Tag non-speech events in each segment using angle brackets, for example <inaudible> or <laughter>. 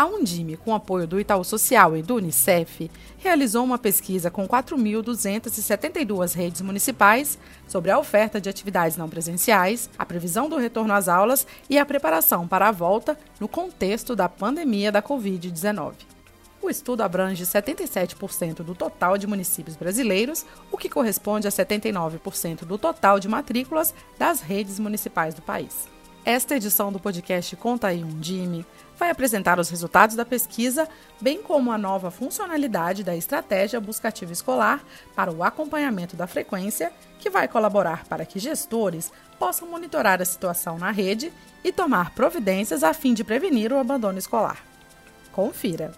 A Undime, com apoio do Itaú Social e do Unicef, realizou uma pesquisa com 4.272 redes municipais sobre a oferta de atividades não presenciais, a previsão do retorno às aulas e a preparação para a volta no contexto da pandemia da Covid-19. O estudo abrange 77% do total de municípios brasileiros, o que corresponde a 79% do total de matrículas das redes municipais do país. Esta edição do podcast Conta aí um Dime vai apresentar os resultados da pesquisa, bem como a nova funcionalidade da estratégia buscativa escolar para o acompanhamento da frequência, que vai colaborar para que gestores possam monitorar a situação na rede e tomar providências a fim de prevenir o abandono escolar. Confira.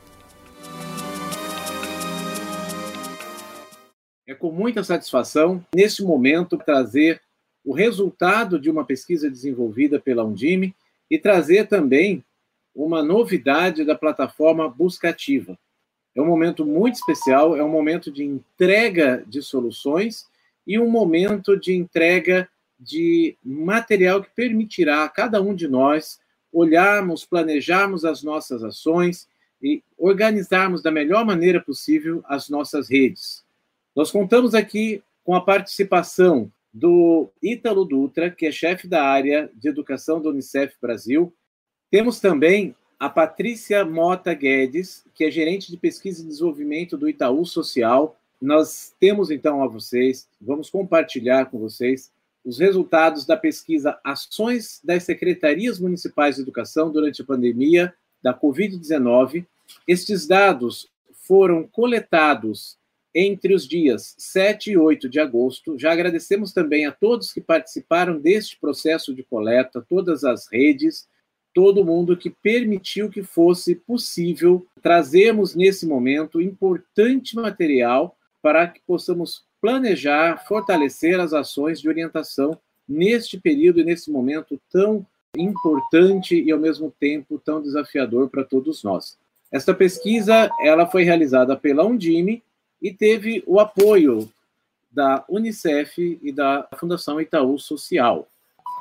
É com muita satisfação, neste momento, trazer o resultado de uma pesquisa desenvolvida pela Undime e trazer também uma novidade da plataforma Buscativa. É um momento muito especial, é um momento de entrega de soluções e um momento de entrega de material que permitirá a cada um de nós olharmos, planejarmos as nossas ações e organizarmos da melhor maneira possível as nossas redes. Nós contamos aqui com a participação do Ítalo Dutra, que é chefe da área de educação do Unicef Brasil. Temos também a Patrícia Mota Guedes, que é gerente de pesquisa e desenvolvimento do Itaú Social. Nós temos então a vocês, vamos compartilhar com vocês os resultados da pesquisa Ações das Secretarias Municipais de Educação durante a pandemia da Covid-19. Estes dados foram coletados entre os dias 7 e 8 de agosto. Já agradecemos também a todos que participaram deste processo de coleta, todas as redes, todo mundo que permitiu que fosse possível trazermos nesse momento importante material para que possamos planejar, fortalecer as ações de orientação neste período e nesse momento tão importante e ao mesmo tempo tão desafiador para todos nós. Esta pesquisa, ela foi realizada pela Undime e teve o apoio da Unicef e da Fundação Itaú Social.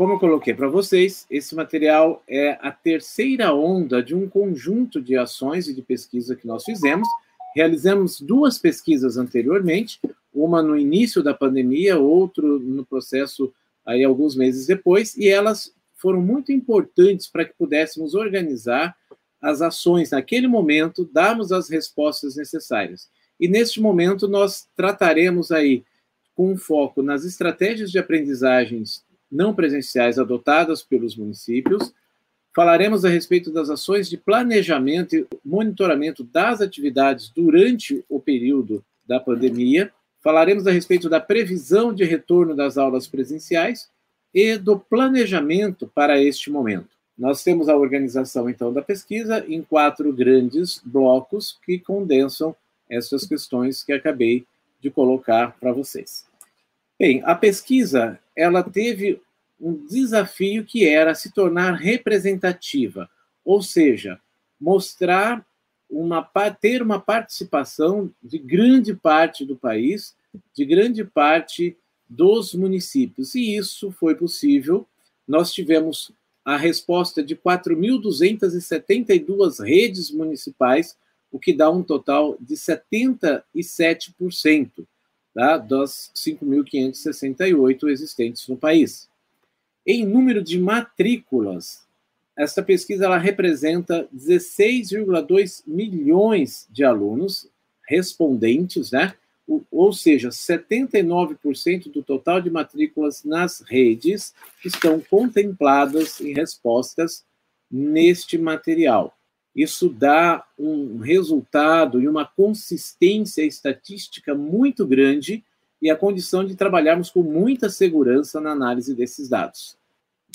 Como eu coloquei para vocês, esse material é a terceira onda de um conjunto de ações e de pesquisa que nós fizemos. Realizamos duas pesquisas anteriormente, uma no início da pandemia, outro no processo aí alguns meses depois, e elas foram muito importantes para que pudéssemos organizar as ações naquele momento, darmos as respostas necessárias. E neste momento nós trataremos aí com foco nas estratégias de aprendizagens não presenciais adotadas pelos municípios. Falaremos a respeito das ações de planejamento e monitoramento das atividades durante o período da pandemia. Falaremos a respeito da previsão de retorno das aulas presenciais e do planejamento para este momento. Nós temos a organização, então, da pesquisa em quatro grandes blocos que condensam essas questões que acabei de colocar para vocês. Bem, a pesquisa ela teve um desafio que era se tornar representativa, ou seja, mostrar uma ter uma participação de grande parte do país, de grande parte dos municípios. E isso foi possível. Nós tivemos a resposta de 4.272 redes municipais o que dá um total de 77% tá, das 5.568 existentes no país. Em número de matrículas, esta pesquisa ela representa 16,2 milhões de alunos respondentes, né? ou seja, 79% do total de matrículas nas redes estão contempladas em respostas neste material. Isso dá um resultado e uma consistência estatística muito grande e a condição de trabalharmos com muita segurança na análise desses dados.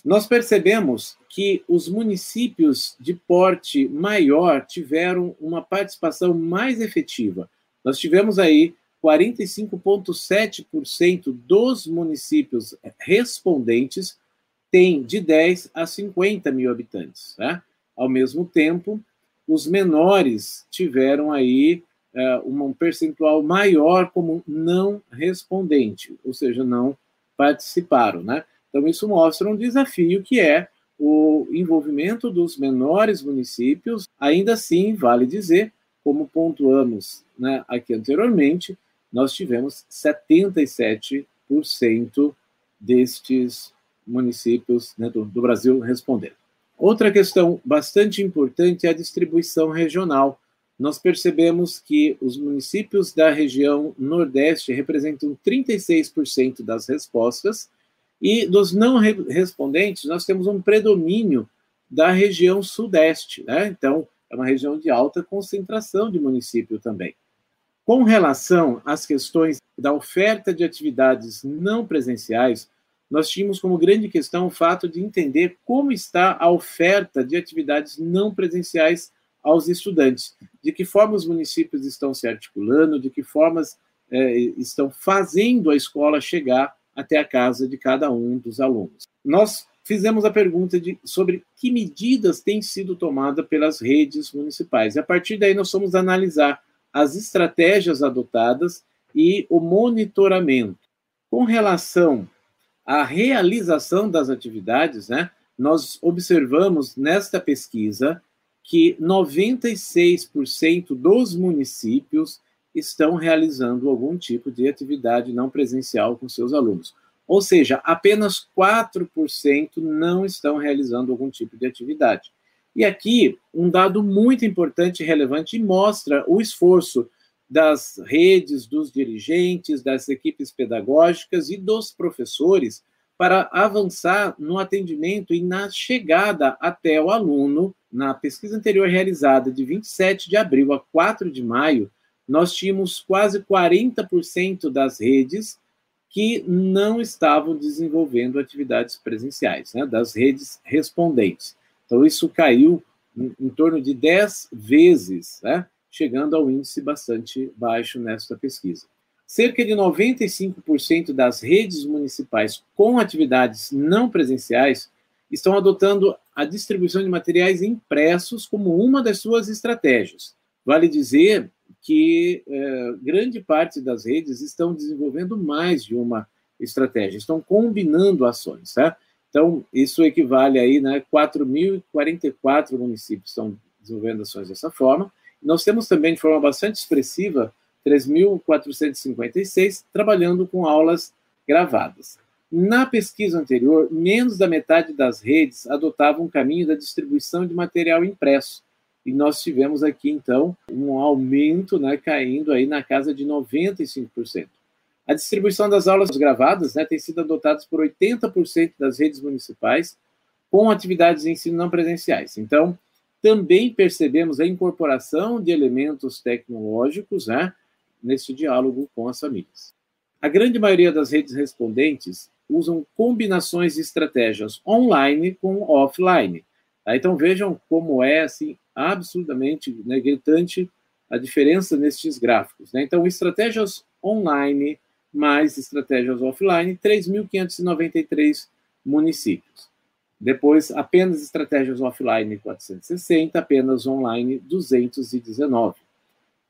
Nós percebemos que os municípios de porte maior tiveram uma participação mais efetiva. Nós tivemos aí 45,7% dos municípios respondentes têm de 10 a 50 mil habitantes. Né? Ao mesmo tempo, os menores tiveram aí é, um percentual maior como não respondente, ou seja, não participaram, né? Então isso mostra um desafio que é o envolvimento dos menores municípios, ainda assim, vale dizer, como pontuamos né, aqui anteriormente, nós tivemos 77% destes municípios né, do, do Brasil respondendo. Outra questão bastante importante é a distribuição regional. Nós percebemos que os municípios da região Nordeste representam 36% das respostas, e dos não respondentes, nós temos um predomínio da região Sudeste, né? Então, é uma região de alta concentração de município também. Com relação às questões da oferta de atividades não presenciais, nós tínhamos como grande questão o fato de entender como está a oferta de atividades não presenciais aos estudantes, de que forma os municípios estão se articulando, de que formas é, estão fazendo a escola chegar até a casa de cada um dos alunos. Nós fizemos a pergunta de, sobre que medidas têm sido tomadas pelas redes municipais. E a partir daí nós fomos analisar as estratégias adotadas e o monitoramento. Com relação à realização das atividades, né, nós observamos nesta pesquisa que 96% dos municípios estão realizando algum tipo de atividade não presencial com seus alunos. Ou seja, apenas 4% não estão realizando algum tipo de atividade. E aqui, um dado muito importante e relevante mostra o esforço das redes, dos dirigentes, das equipes pedagógicas e dos professores para avançar no atendimento e na chegada até o aluno. Na pesquisa anterior realizada de 27 de abril a 4 de maio, nós tínhamos quase 40% das redes que não estavam desenvolvendo atividades presenciais, né, das redes respondentes. Então, isso caiu em, em torno de 10 vezes, né, chegando ao índice bastante baixo nesta pesquisa. Cerca de 95% das redes municipais com atividades não presenciais estão adotando a distribuição de materiais impressos como uma das suas estratégias. Vale dizer que é, grande parte das redes estão desenvolvendo mais de uma estratégia, estão combinando ações, tá? Então, isso equivale aí, né, 4.044 municípios estão desenvolvendo ações dessa forma. Nós temos também, de forma bastante expressiva, 3.456 trabalhando com aulas gravadas. Na pesquisa anterior, menos da metade das redes adotavam um caminho da distribuição de material impresso, e nós tivemos aqui, então, um aumento né, caindo aí na casa de 95%. A distribuição das aulas gravadas né, tem sido adotada por 80% das redes municipais com atividades de ensino não presenciais. Então, também percebemos a incorporação de elementos tecnológicos né, diálogo com as famílias. A grande maioria das redes respondentes usam combinações de estratégias online com offline. Tá? Então vejam como é assim absurdamente né, gritante a diferença nestes gráficos. Né? Então, estratégias online mais estratégias offline, 3.593 municípios. Depois, apenas estratégias offline, 460, apenas online, 219.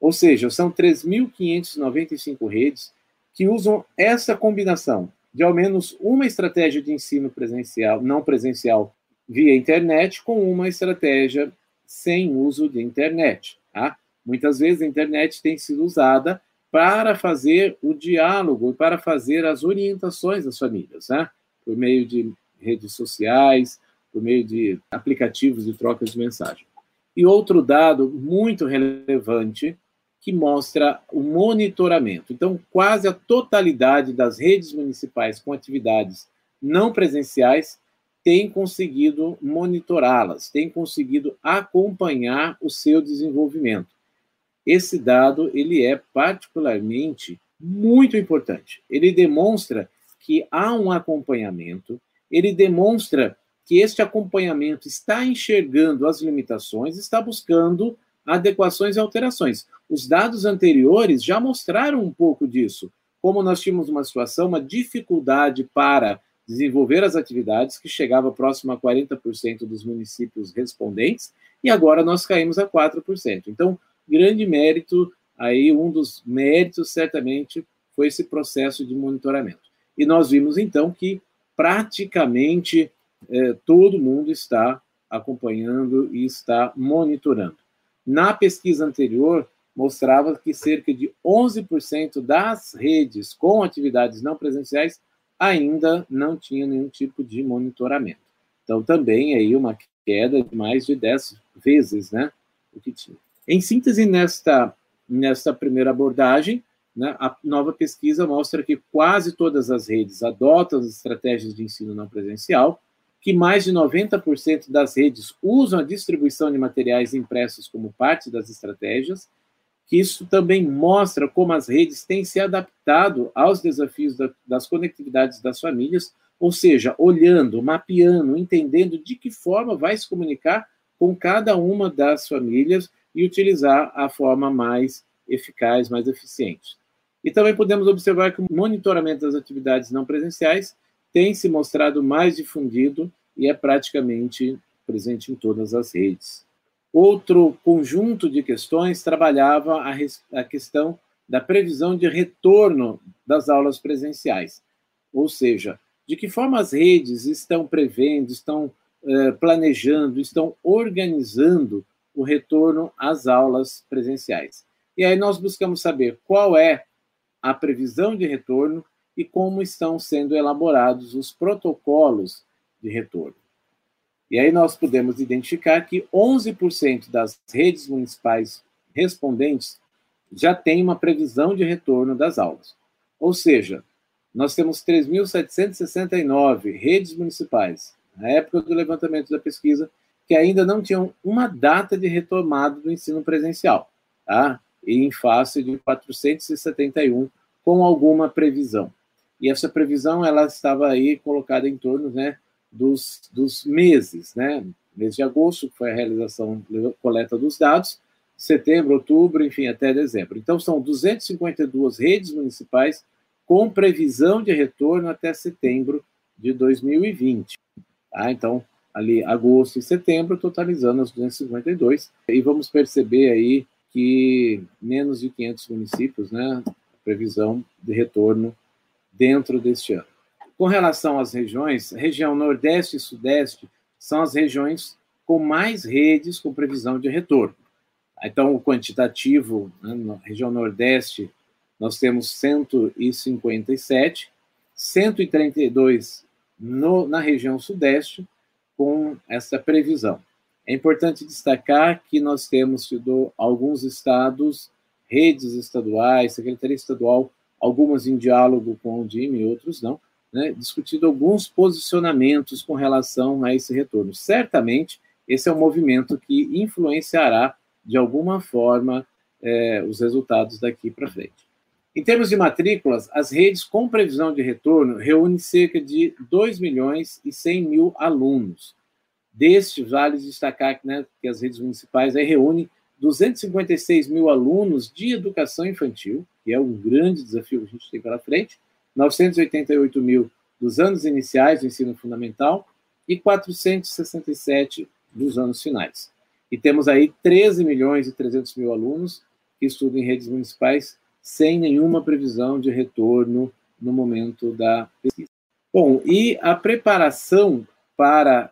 Ou seja, são 3.595 redes que usam essa combinação de ao menos uma estratégia de ensino presencial, não presencial, via internet, com uma estratégia sem uso de internet. Tá? Muitas vezes a internet tem sido usada para fazer o diálogo e para fazer as orientações das famílias, né? por meio de redes sociais, por meio de aplicativos de troca de mensagem. E outro dado muito relevante que mostra o monitoramento. Então, quase a totalidade das redes municipais com atividades não presenciais tem conseguido monitorá-las, tem conseguido acompanhar o seu desenvolvimento. Esse dado ele é particularmente muito importante. Ele demonstra que há um acompanhamento, ele demonstra que este acompanhamento está enxergando as limitações, está buscando adequações e alterações. Os dados anteriores já mostraram um pouco disso, como nós tínhamos uma situação, uma dificuldade para desenvolver as atividades, que chegava próximo a 40% dos municípios respondentes, e agora nós caímos a 4%. Então, grande mérito, aí um dos méritos, certamente, foi esse processo de monitoramento. E nós vimos, então, que praticamente é, todo mundo está acompanhando e está monitorando. Na pesquisa anterior, mostrava que cerca de 11% das redes com atividades não presenciais ainda não tinham nenhum tipo de monitoramento. Então, também aí uma queda de mais de 10 vezes né, o que tinha. Em síntese, nesta, nesta primeira abordagem, né, a nova pesquisa mostra que quase todas as redes adotam as estratégias de ensino não presencial, que mais de 90% das redes usam a distribuição de materiais impressos como parte das estratégias, que isso também mostra como as redes têm se adaptado aos desafios da, das conectividades das famílias, ou seja, olhando, mapeando, entendendo de que forma vai se comunicar com cada uma das famílias e utilizar a forma mais eficaz, mais eficiente. E também podemos observar que o monitoramento das atividades não presenciais tem se mostrado mais difundido e é praticamente presente em todas as redes. Outro conjunto de questões trabalhava a, a questão da previsão de retorno das aulas presenciais, ou seja, de que forma as redes estão prevendo, estão eh, planejando, estão organizando o retorno às aulas presenciais. E aí nós buscamos saber qual é a previsão de retorno e como estão sendo elaborados os protocolos de retorno. E aí nós podemos identificar que 11% das redes municipais respondentes já têm uma previsão de retorno das aulas. Ou seja, nós temos 3.769 redes municipais, na época do levantamento da pesquisa, que ainda não tinham uma data de retomada do ensino presencial, tá? Em face de 471 com alguma previsão. E essa previsão ela estava aí colocada em torno né, dos, dos meses, né? Mês de agosto, que foi a realização coleta dos dados, setembro, outubro, enfim, até dezembro. Então, são 252 redes municipais com previsão de retorno até setembro de 2020. Tá? Então, ali, agosto e setembro, totalizando as 252. E vamos perceber aí que menos de 500 municípios, né, previsão de retorno dentro deste ano. Com relação às regiões, região Nordeste e Sudeste são as regiões com mais redes com previsão de retorno. Então, o quantitativo, né, na região Nordeste, nós temos 157, 132 no, na região Sudeste, com essa previsão. É importante destacar que nós temos tido alguns estados, redes estaduais, Secretaria Estadual, algumas em diálogo com o DIM e outros não, né, discutido alguns posicionamentos com relação a esse retorno. Certamente, esse é um movimento que influenciará, de alguma forma, é, os resultados daqui para frente. Em termos de matrículas, as redes com previsão de retorno reúnem cerca de 2 milhões e 100 mil alunos. Deste, vale destacar né, que as redes municipais reúnem 256 mil alunos de educação infantil, que é um grande desafio que a gente tem pela frente, 988 mil dos anos iniciais do ensino fundamental e 467 dos anos finais. E temos aí 13 milhões e 300 mil alunos que estudam em redes municipais sem nenhuma previsão de retorno no momento da pesquisa. Bom, e a preparação para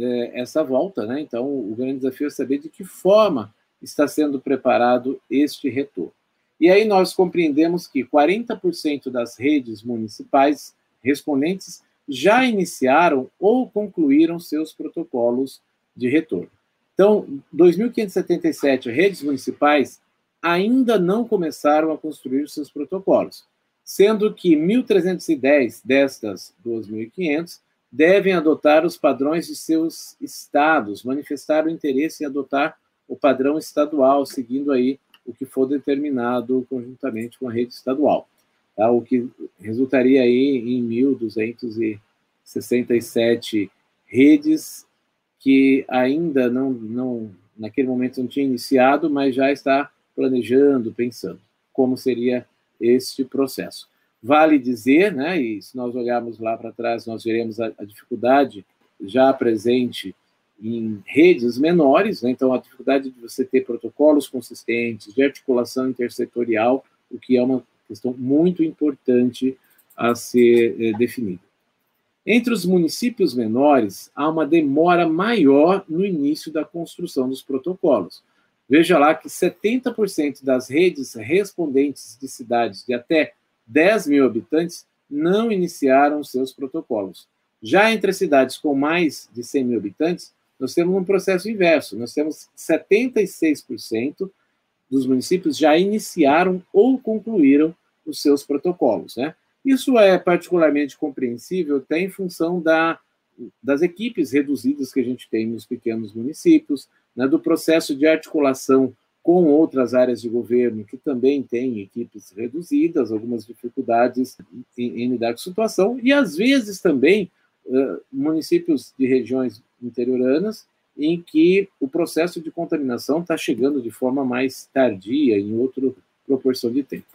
é, essa volta, né? Então, o grande desafio é saber de que forma está sendo preparado este retorno. E aí nós compreendemos que 40% das redes municipais respondentes já iniciaram ou concluíram seus protocolos de retorno. Então, 2.577 redes municipais ainda não começaram a construir seus protocolos, sendo que 1.310 destas 2.500 devem adotar os padrões de seus estados, manifestar o interesse em adotar o padrão estadual, seguindo aí o que for determinado conjuntamente com a rede estadual, tá? o que resultaria aí em 1.267 redes que ainda não, não, naquele momento não tinha iniciado, mas já está planejando, pensando como seria este processo. Vale dizer, né, e se nós olharmos lá para trás, nós veremos a, a dificuldade já presente em redes menores, né? então a dificuldade de você ter protocolos consistentes, de articulação intersetorial, o que é uma questão muito importante a ser é, definida. Entre os municípios menores, há uma demora maior no início da construção dos protocolos. Veja lá que 70% das redes respondentes de cidades de até 10 mil habitantes não iniciaram seus protocolos. Já entre cidades com mais de 100 mil habitantes, nós temos um processo inverso. Nós temos 76% dos municípios já iniciaram ou concluíram os seus protocolos. Né? Isso é particularmente compreensível até em função da, das equipes reduzidas que a gente tem nos pequenos municípios, né, do processo de articulação com outras áreas de governo que também têm equipes reduzidas, algumas dificuldades em, em lidar com a situação, e às vezes também uh, municípios de regiões interioranas em que o processo de contaminação está chegando de forma mais tardia, em outra proporção de tempo.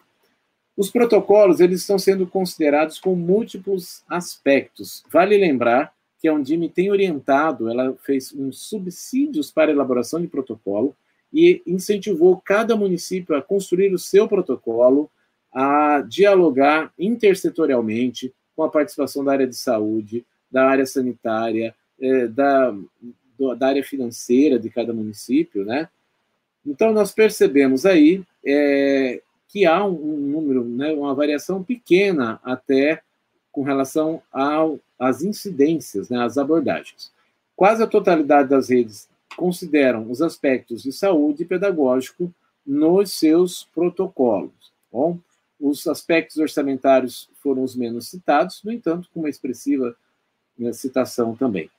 Os protocolos eles estão sendo considerados com múltiplos aspectos. Vale lembrar que a Undime tem orientado, ela fez uns subsídios para elaboração de protocolo e incentivou cada município a construir o seu protocolo, a dialogar intersetorialmente com a participação da área de saúde, da área sanitária, é, da, da área financeira de cada município, né? Então, nós percebemos aí é, que há um, um número, né, uma variação pequena até com relação às incidências, né, às abordagens. Quase a totalidade das redes consideram os aspectos de saúde e pedagógico nos seus protocolos. Bom, os aspectos orçamentários foram os menos citados, no entanto, com uma expressiva né, citação também.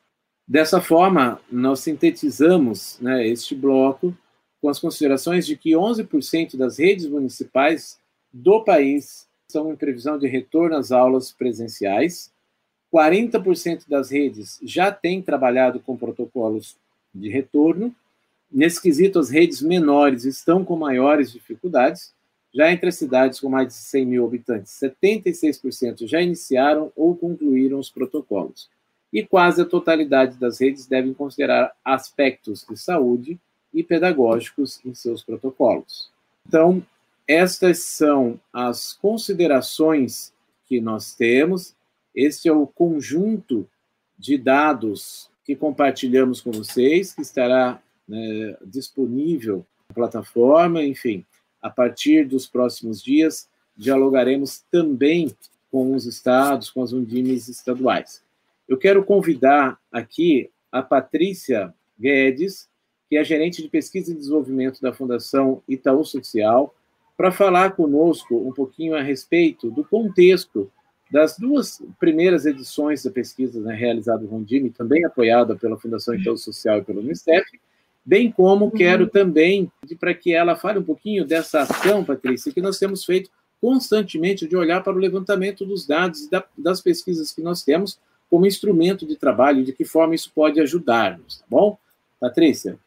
Dessa forma, nós sintetizamos né, este bloco com as considerações de que 11% das redes municipais do país estão em previsão de retorno às aulas presenciais, 40% das redes já têm trabalhado com protocolos de retorno. Nesse quesito, as redes menores estão com maiores dificuldades. Já entre as cidades com mais de 100 mil habitantes, 76% já iniciaram ou concluíram os protocolos. E quase a totalidade das redes devem considerar aspectos de saúde e pedagógicos em seus protocolos. Então, estas são as considerações que nós temos. Este é o conjunto de dados que compartilhamos com vocês, que estará né, disponível na plataforma. Enfim, a partir dos próximos dias, dialogaremos também com os estados, com as undimes estaduais. Eu quero convidar aqui a Patrícia Guedes, que é gerente de pesquisa e desenvolvimento da Fundação Itaú Social, para falar conosco um pouquinho a respeito do contexto das duas primeiras edições da pesquisa né, realizada no Rondime, também apoiada pela Fundação Itaú Social e pelo Unicef, bem como uhum. quero também para que ela fale um pouquinho dessa ação, Patrícia, que nós temos feito constantemente de olhar para o levantamento dos dados e da, das pesquisas que nós temos como instrumento de trabalho, de que forma isso pode ajudar-nos, tá bom? Patrícia?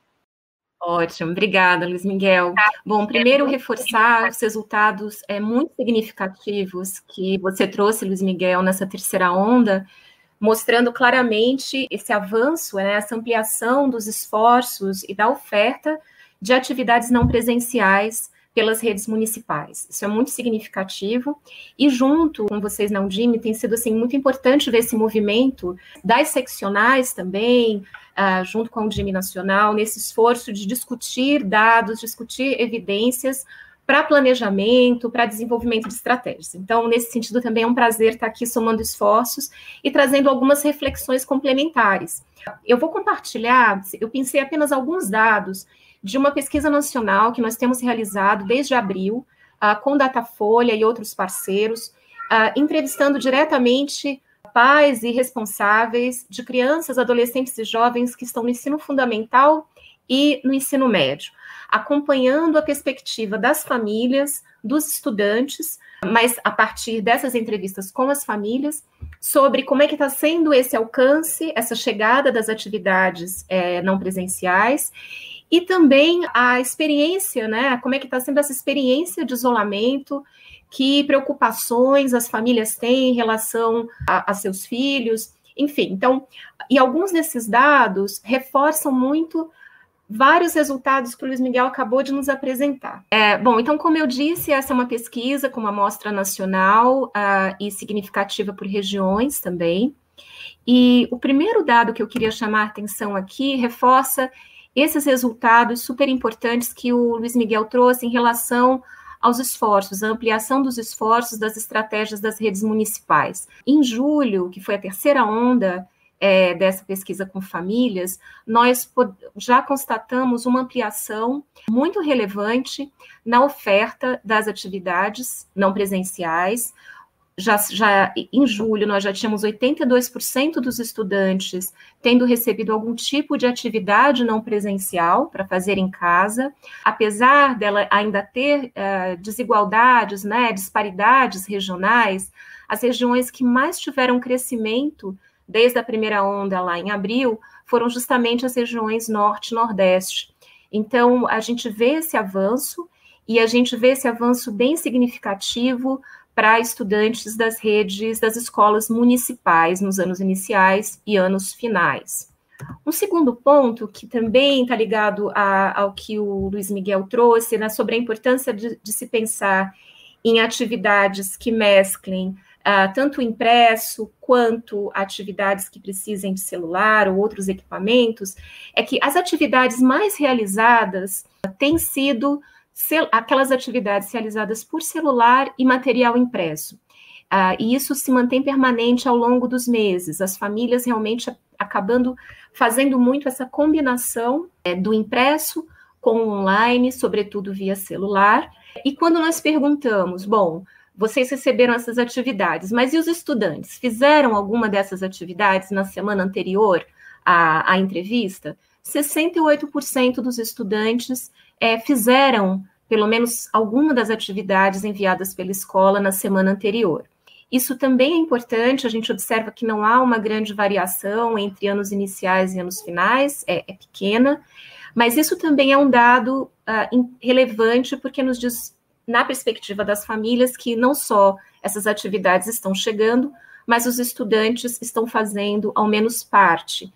Ótimo, obrigada, Luiz Miguel. Bom, primeiro reforçar os resultados é, muito significativos que você trouxe, Luiz Miguel, nessa terceira onda, mostrando claramente esse avanço, né, essa ampliação dos esforços e da oferta de atividades não presenciais pelas redes municipais. Isso é muito significativo. E junto com vocês na Undime, tem sido assim, muito importante ver esse movimento das seccionais também, uh, junto com a Undime Nacional, nesse esforço de discutir dados, discutir evidências para planejamento, para desenvolvimento de estratégias. Então, nesse sentido, também é um prazer estar aqui somando esforços e trazendo algumas reflexões complementares. Eu vou compartilhar, eu pensei apenas alguns dados de uma pesquisa nacional que nós temos realizado desde abril, uh, com Datafolha e outros parceiros, uh, entrevistando diretamente pais e responsáveis de crianças, adolescentes e jovens que estão no ensino fundamental e no ensino médio, acompanhando a perspectiva das famílias, dos estudantes, mas a partir dessas entrevistas com as famílias, sobre como é que está sendo esse alcance, essa chegada das atividades é, não presenciais e também a experiência, né? Como é que está sendo essa experiência de isolamento, que preocupações as famílias têm em relação a, a seus filhos, enfim. Então, e alguns desses dados reforçam muito vários resultados que o Luiz Miguel acabou de nos apresentar. É, bom, então, como eu disse, essa é uma pesquisa com uma amostra nacional uh, e significativa por regiões também. E o primeiro dado que eu queria chamar a atenção aqui reforça esses resultados super importantes que o Luiz Miguel trouxe em relação aos esforços, a ampliação dos esforços das estratégias das redes municipais. Em julho, que foi a terceira onda é, dessa pesquisa com famílias, nós já constatamos uma ampliação muito relevante na oferta das atividades não presenciais, já, já em julho nós já tínhamos 82% dos estudantes tendo recebido algum tipo de atividade não presencial para fazer em casa, apesar dela ainda ter uh, desigualdades, né, disparidades regionais, as regiões que mais tiveram crescimento desde a primeira onda lá em abril foram justamente as regiões norte e nordeste. Então a gente vê esse avanço e a gente vê esse avanço bem significativo para estudantes das redes das escolas municipais nos anos iniciais e anos finais. Um segundo ponto, que também está ligado a, ao que o Luiz Miguel trouxe, né, sobre a importância de, de se pensar em atividades que mesclem uh, tanto impresso quanto atividades que precisem de celular ou outros equipamentos, é que as atividades mais realizadas têm sido aquelas atividades realizadas por celular e material impresso. Uh, e isso se mantém permanente ao longo dos meses, as famílias realmente acabando fazendo muito essa combinação é, do impresso com o online, sobretudo via celular. E quando nós perguntamos, bom, vocês receberam essas atividades, mas e os estudantes? Fizeram alguma dessas atividades na semana anterior à, à entrevista? 68% dos estudantes é, fizeram pelo menos alguma das atividades enviadas pela escola na semana anterior. Isso também é importante, a gente observa que não há uma grande variação entre anos iniciais e anos finais, é, é pequena, mas isso também é um dado uh, relevante, porque nos diz, na perspectiva das famílias, que não só essas atividades estão chegando, mas os estudantes estão fazendo ao menos parte.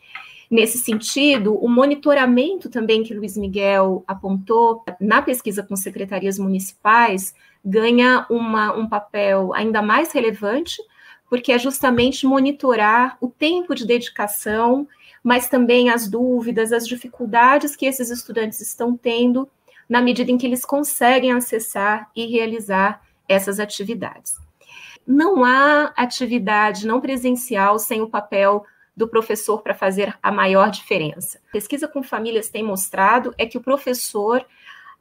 Nesse sentido, o monitoramento também que Luiz Miguel apontou na pesquisa com secretarias municipais ganha uma, um papel ainda mais relevante, porque é justamente monitorar o tempo de dedicação, mas também as dúvidas, as dificuldades que esses estudantes estão tendo na medida em que eles conseguem acessar e realizar essas atividades. Não há atividade não presencial sem o papel do professor para fazer a maior diferença. Pesquisa com famílias tem mostrado é que o professor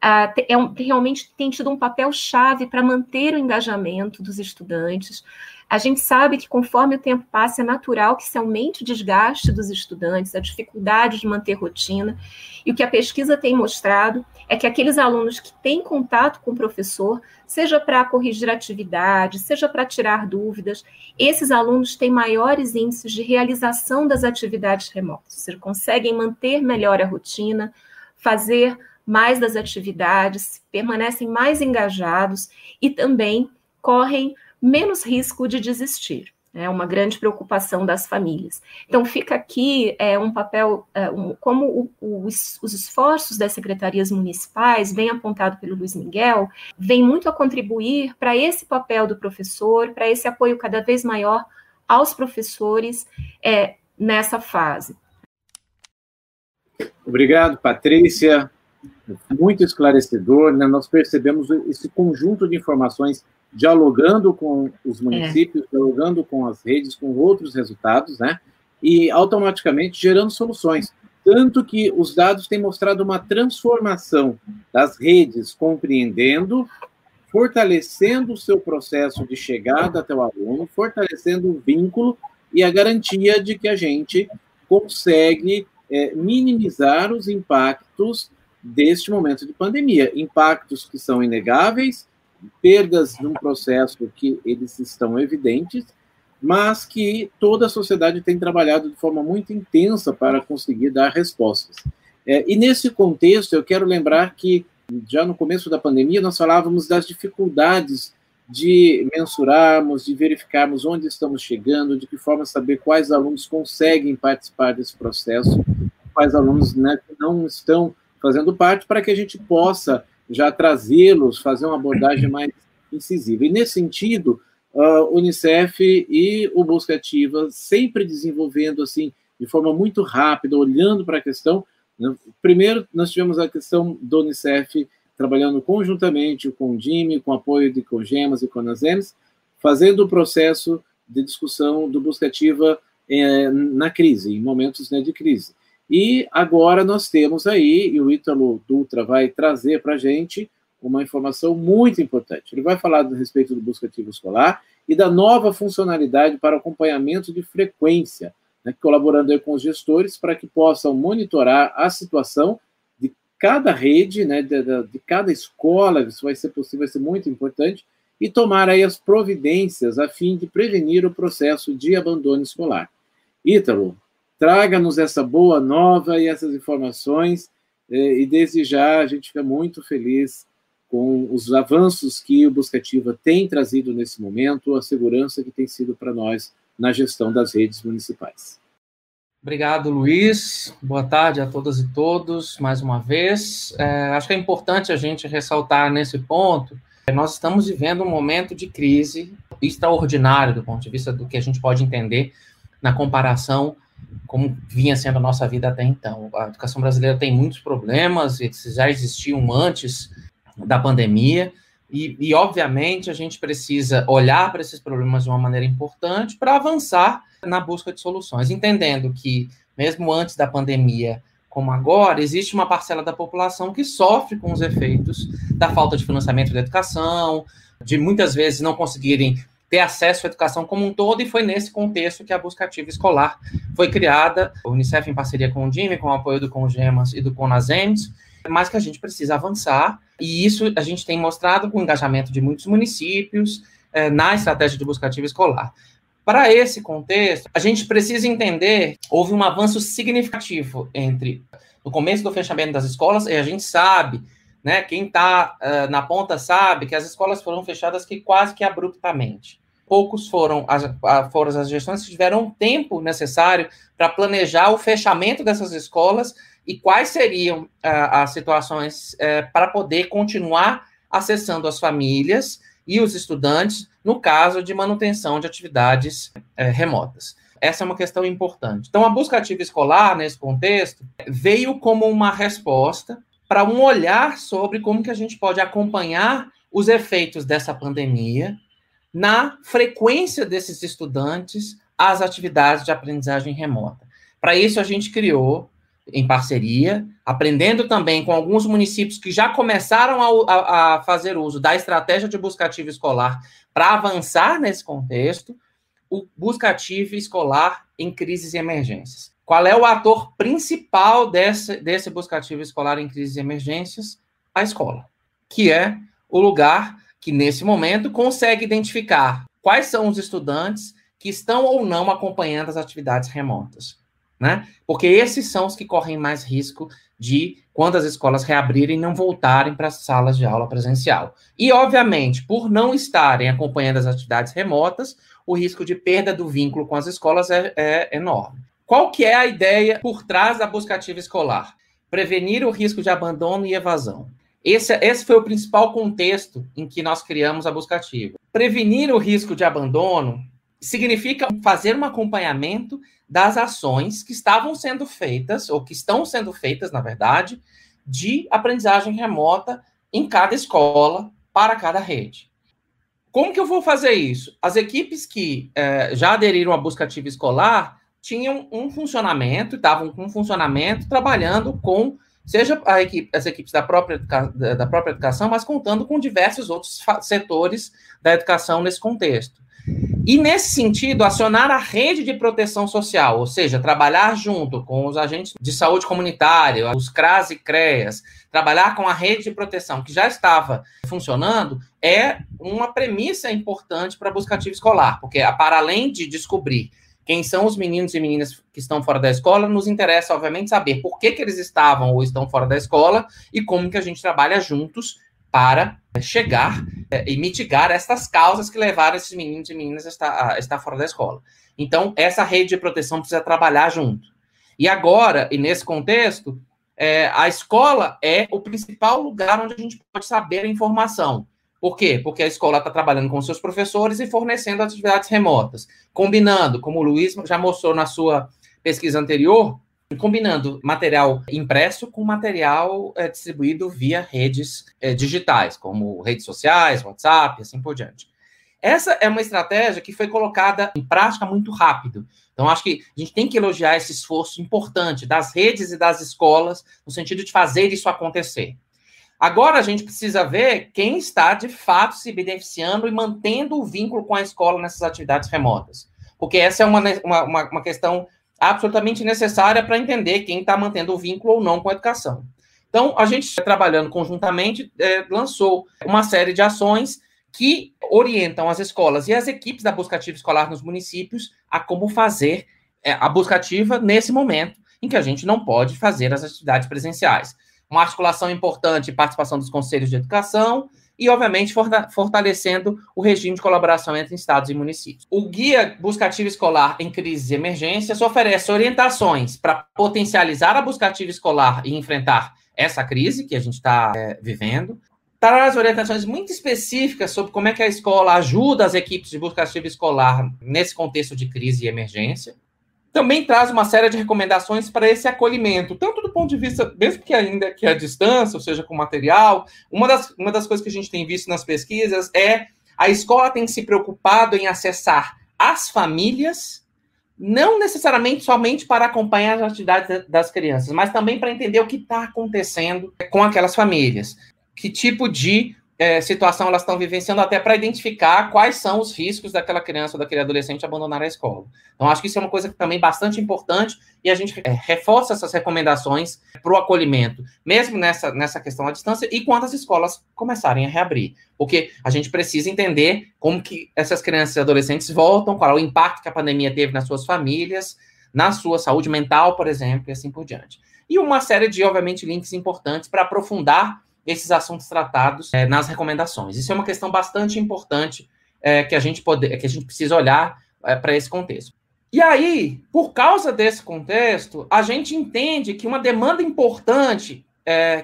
Uh, é um, realmente tem tido um papel chave para manter o engajamento dos estudantes. A gente sabe que conforme o tempo passa, é natural que se aumente o desgaste dos estudantes, a dificuldade de manter rotina. E o que a pesquisa tem mostrado é que aqueles alunos que têm contato com o professor, seja para corrigir atividades, seja para tirar dúvidas, esses alunos têm maiores índices de realização das atividades remotas, ou seja, conseguem manter melhor a rotina, fazer mais das atividades, permanecem mais engajados e também correm menos risco de desistir. É uma grande preocupação das famílias. Então, fica aqui é, um papel, é, um, como o, o, os, os, esforços das secretarias municipais, bem apontado pelo Luiz Miguel, vem muito a contribuir para esse papel do professor, para esse apoio cada vez maior aos professores é, nessa fase. Obrigado, Patrícia muito esclarecedor, né? nós percebemos esse conjunto de informações dialogando com os é. municípios, é. dialogando com as redes, com outros resultados, né? E automaticamente gerando soluções. Tanto que os dados têm mostrado uma transformação das redes, compreendendo, fortalecendo o seu processo de chegada até o aluno, fortalecendo o vínculo e a garantia de que a gente consegue é, minimizar os impactos deste momento de pandemia. Impactos que são inegáveis, perdas num processo que eles estão evidentes, mas que toda a sociedade tem trabalhado de forma muito intensa para conseguir dar respostas. É, e nesse contexto, eu quero lembrar que já no começo da pandemia nós falávamos das dificuldades de mensurarmos, de verificarmos onde estamos chegando, de que forma saber quais alunos conseguem participar desse processo, quais alunos né, não estão fazendo parte, para que a gente possa já trazê-los, fazer uma abordagem mais incisiva. E nesse sentido, uh, Unicef e o Busca Ativa sempre desenvolvendo assim de forma muito rápida, olhando para a questão. Né? Primeiro, nós tivemos a questão do Unicef trabalhando conjuntamente com o DIME, com apoio de Cogemas e Conasems, fazendo o processo de discussão do Busca Ativa é, na crise, em momentos né, de crise. E agora nós temos aí, e o Ítalo Dutra vai trazer para a gente uma informação muito importante. Ele vai falar a respeito do busca ativo escolar e da nova funcionalidade para acompanhamento de frequência, né, colaborando com os gestores para que possam monitorar a situação de cada rede, né, de, de, cada escola, isso vai ser possível, vai ser muito importante, e tomar aí as providências a fim de prevenir o processo de abandono escolar. Ítalo, traga-nos essa boa nova e essas informações, eh, e desde já a gente fica muito feliz com os avanços que o Buscativa tem trazido nesse momento, a segurança que tem sido para nós na gestão das redes municipais. Obrigado, Luiz. Boa tarde a todas e todos, mais uma vez. É, acho que é importante a gente ressaltar nesse ponto nós estamos vivendo um momento de crise extraordinário do ponto de vista do que a gente pode entender na comparação como vinha sendo a nossa vida até então. A educação brasileira tem muitos problemas, eles já existiam antes da pandemia, e, e obviamente a gente precisa olhar para esses problemas de uma maneira importante para avançar na busca de soluções, entendendo que, mesmo antes da pandemia, como agora, existe uma parcela da população que sofre com os efeitos da falta de financiamento da educação, de muitas vezes não conseguirem ter acesso à educação como um todo, e foi nesse contexto que a busca ativa escolar foi criada, a Unicef em parceria com o DIME, com o apoio do Congemas e do Conasems, mas que a gente precisa avançar, e isso a gente tem mostrado com o engajamento de muitos municípios eh, na estratégia de busca ativa escolar. Para esse contexto, a gente precisa entender houve um avanço significativo entre o começo do fechamento das escolas, e a gente sabe, né, quem está uh, na ponta sabe que as escolas foram fechadas que quase que abruptamente. Poucos foram as, foram as gestões que tiveram tempo necessário para planejar o fechamento dessas escolas e quais seriam uh, as situações uh, para poder continuar acessando as famílias e os estudantes no caso de manutenção de atividades é, remotas. Essa é uma questão importante. Então, a busca ativa escolar, nesse contexto, veio como uma resposta para um olhar sobre como que a gente pode acompanhar os efeitos dessa pandemia na frequência desses estudantes às atividades de aprendizagem remota. Para isso, a gente criou em parceria, aprendendo também com alguns municípios que já começaram a, a, a fazer uso da estratégia de busca ativa escolar para avançar nesse contexto, o busca ativa escolar em crises e emergências. Qual é o ator principal desse, desse busca ativa escolar em crises e emergências? A escola, que é o lugar que, nesse momento, consegue identificar quais são os estudantes que estão ou não acompanhando as atividades remotas né? Porque esses são os que correm mais risco de, quando as escolas reabrirem, não voltarem para as salas de aula presencial. E, obviamente, por não estarem acompanhando as atividades remotas, o risco de perda do vínculo com as escolas é, é enorme. Qual que é a ideia por trás da busca ativa escolar? Prevenir o risco de abandono e evasão. Esse, esse foi o principal contexto em que nós criamos a busca ativa. Prevenir o risco de abandono significa fazer um acompanhamento das ações que estavam sendo feitas, ou que estão sendo feitas, na verdade, de aprendizagem remota em cada escola, para cada rede. Como que eu vou fazer isso? As equipes que eh, já aderiram à busca ativa escolar tinham um funcionamento, estavam com um funcionamento trabalhando com, seja equipe, as equipes da própria, da própria educação, mas contando com diversos outros setores da educação nesse contexto. E, nesse sentido, acionar a rede de proteção social, ou seja, trabalhar junto com os agentes de saúde comunitária, os CRAS e CREAS, trabalhar com a rede de proteção que já estava funcionando, é uma premissa importante para a busca ativa escolar, porque, para além de descobrir quem são os meninos e meninas que estão fora da escola, nos interessa, obviamente, saber por que, que eles estavam ou estão fora da escola e como que a gente trabalha juntos para chegar é, e mitigar estas causas que levaram esses meninos e meninas a estar, a estar fora da escola. Então, essa rede de proteção precisa trabalhar junto. E agora, e nesse contexto, é, a escola é o principal lugar onde a gente pode saber a informação. Por quê? Porque a escola está trabalhando com seus professores e fornecendo atividades remotas, combinando, como o Luiz já mostrou na sua pesquisa anterior, combinando material impresso com material é, distribuído via redes é, digitais, como redes sociais, WhatsApp, assim por diante. Essa é uma estratégia que foi colocada em prática muito rápido. Então, acho que a gente tem que elogiar esse esforço importante das redes e das escolas, no sentido de fazer isso acontecer. Agora a gente precisa ver quem está de fato se beneficiando e mantendo o vínculo com a escola nessas atividades remotas. Porque essa é uma, uma, uma questão absolutamente necessária para entender quem está mantendo o vínculo ou não com a educação. Então, a gente, trabalhando conjuntamente, é, lançou uma série de ações que orientam as escolas e as equipes da busca ativa escolar nos municípios a como fazer é, a busca ativa nesse momento em que a gente não pode fazer as atividades presenciais uma articulação importante e participação dos conselhos de educação e, obviamente, fortalecendo o regime de colaboração entre estados e municípios. O Guia Buscativa Escolar em Crises e Emergências oferece orientações para potencializar a buscativa escolar e enfrentar essa crise que a gente está é, vivendo, traz orientações muito específicas sobre como é que a escola ajuda as equipes de buscativa escolar nesse contexto de crise e emergência também traz uma série de recomendações para esse acolhimento, tanto do ponto de vista, mesmo que ainda que a distância, ou seja, com material, uma das, uma das coisas que a gente tem visto nas pesquisas é a escola tem se preocupado em acessar as famílias, não necessariamente somente para acompanhar as atividades das crianças, mas também para entender o que está acontecendo com aquelas famílias. Que tipo de é, situação elas estão vivenciando até para identificar quais são os riscos daquela criança ou daquele adolescente abandonar a escola. Então, acho que isso é uma coisa também bastante importante e a gente é, reforça essas recomendações para o acolhimento, mesmo nessa, nessa questão à distância e quando as escolas começarem a reabrir. Porque a gente precisa entender como que essas crianças e adolescentes voltam, qual é o impacto que a pandemia teve nas suas famílias, na sua saúde mental, por exemplo, e assim por diante. E uma série de, obviamente, links importantes para aprofundar esses assuntos tratados é, nas recomendações. Isso é uma questão bastante importante é, que a gente pode, que a gente precisa olhar é, para esse contexto. E aí, por causa desse contexto, a gente entende que uma demanda importante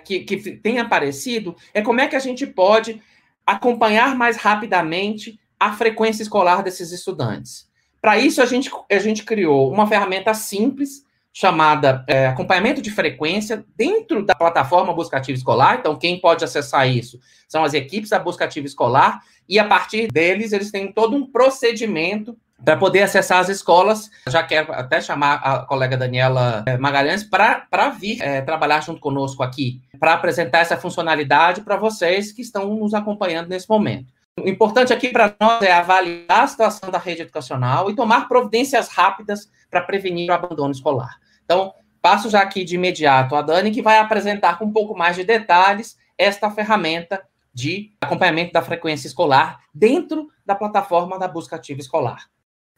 que, que tem aparecido é como é que a gente pode acompanhar mais rapidamente a frequência escolar desses estudantes. Para isso, a gente, a gente criou uma ferramenta simples chamada é, acompanhamento de frequência dentro da plataforma Buscativa Escolar. Então, quem pode acessar isso são as equipes da Buscativa Escolar, e a partir deles, eles têm todo um procedimento para poder acessar as escolas. Já quero até chamar a colega Daniela é, Magalhães para vir é, trabalhar junto conosco aqui, para apresentar essa funcionalidade para vocês que estão nos acompanhando nesse momento. O importante aqui para nós é avaliar a situação da rede educacional e tomar providências rápidas para prevenir o abandono escolar. Então, passo já aqui de imediato a Dani, que vai apresentar com um pouco mais de detalhes esta ferramenta de acompanhamento da frequência escolar dentro da plataforma da Busca Ativa Escolar.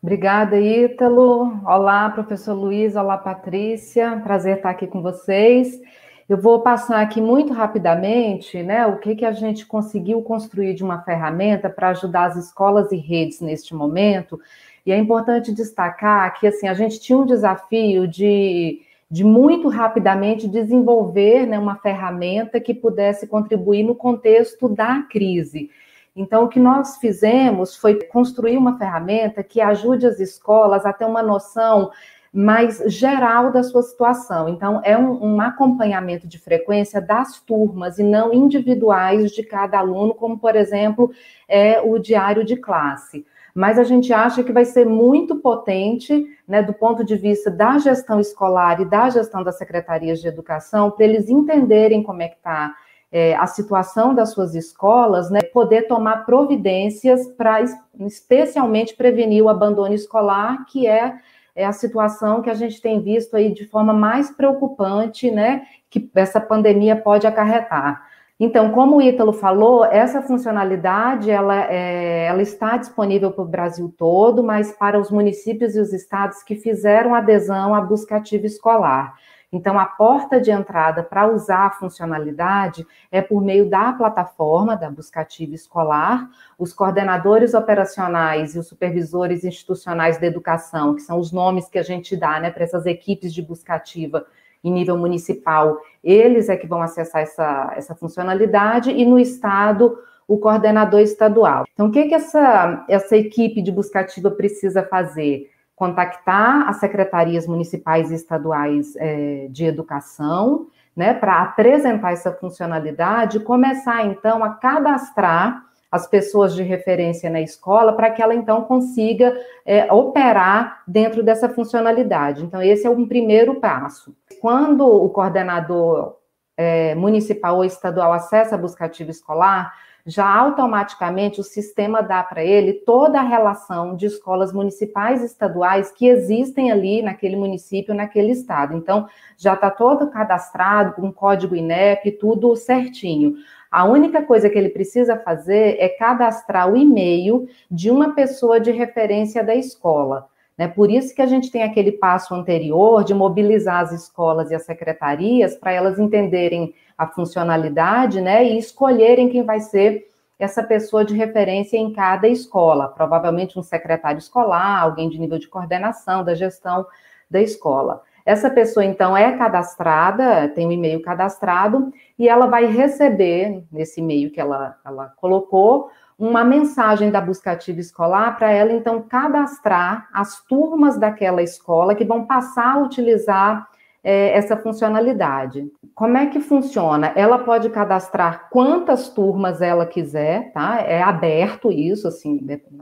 Obrigada, Ítalo. Olá, professor Luiz. Olá, Patrícia. Prazer estar aqui com vocês. Eu vou passar aqui muito rapidamente, né, o que, que a gente conseguiu construir de uma ferramenta para ajudar as escolas e redes neste momento, e é importante destacar que assim a gente tinha um desafio de, de muito rapidamente desenvolver né, uma ferramenta que pudesse contribuir no contexto da crise. Então, o que nós fizemos foi construir uma ferramenta que ajude as escolas a ter uma noção mais geral da sua situação. Então, é um, um, acompanhamento de frequência das turmas e não individuais de cada aluno, como, por exemplo, é o diário de classe mas a gente acha que vai ser muito potente, né, do ponto de vista da gestão escolar e da gestão das secretarias de educação, para eles entenderem como é que está é, a situação das suas escolas, né, poder tomar providências para especialmente prevenir o abandono escolar, que é, é a situação que a gente tem visto aí de forma mais preocupante, né, que essa pandemia pode acarretar. Então, como o Ítalo falou, essa funcionalidade ela, é, ela está disponível para o Brasil todo, mas para os municípios e os estados que fizeram adesão à busca ativa escolar. Então, a porta de entrada para usar a funcionalidade é por meio da plataforma da Buscativa Escolar. Os coordenadores operacionais e os supervisores institucionais da educação, que são os nomes que a gente dá né, para essas equipes de buscativa em nível municipal, eles é que vão acessar essa, essa funcionalidade, e no estado, o coordenador estadual. Então, o que, que essa, essa equipe de buscativa precisa fazer? Contactar as secretarias municipais e estaduais é, de educação, né, para apresentar essa funcionalidade e começar, então, a cadastrar as pessoas de referência na escola para que ela então consiga é, operar dentro dessa funcionalidade. Então, esse é um primeiro passo. Quando o coordenador é, municipal ou estadual acessa a busca ativa escolar, já automaticamente o sistema dá para ele toda a relação de escolas municipais e estaduais que existem ali naquele município, naquele estado. Então, já está todo cadastrado, com código INEP, tudo certinho. A única coisa que ele precisa fazer é cadastrar o e-mail de uma pessoa de referência da escola. Né? Por isso que a gente tem aquele passo anterior de mobilizar as escolas e as secretarias para elas entenderem a funcionalidade né? e escolherem quem vai ser essa pessoa de referência em cada escola. Provavelmente um secretário escolar, alguém de nível de coordenação da gestão da escola. Essa pessoa, então, é cadastrada, tem um e-mail cadastrado, e ela vai receber, nesse e-mail que ela, ela colocou, uma mensagem da busca ativa escolar para ela, então, cadastrar as turmas daquela escola que vão passar a utilizar é, essa funcionalidade. Como é que funciona? Ela pode cadastrar quantas turmas ela quiser, tá? É aberto isso, assim,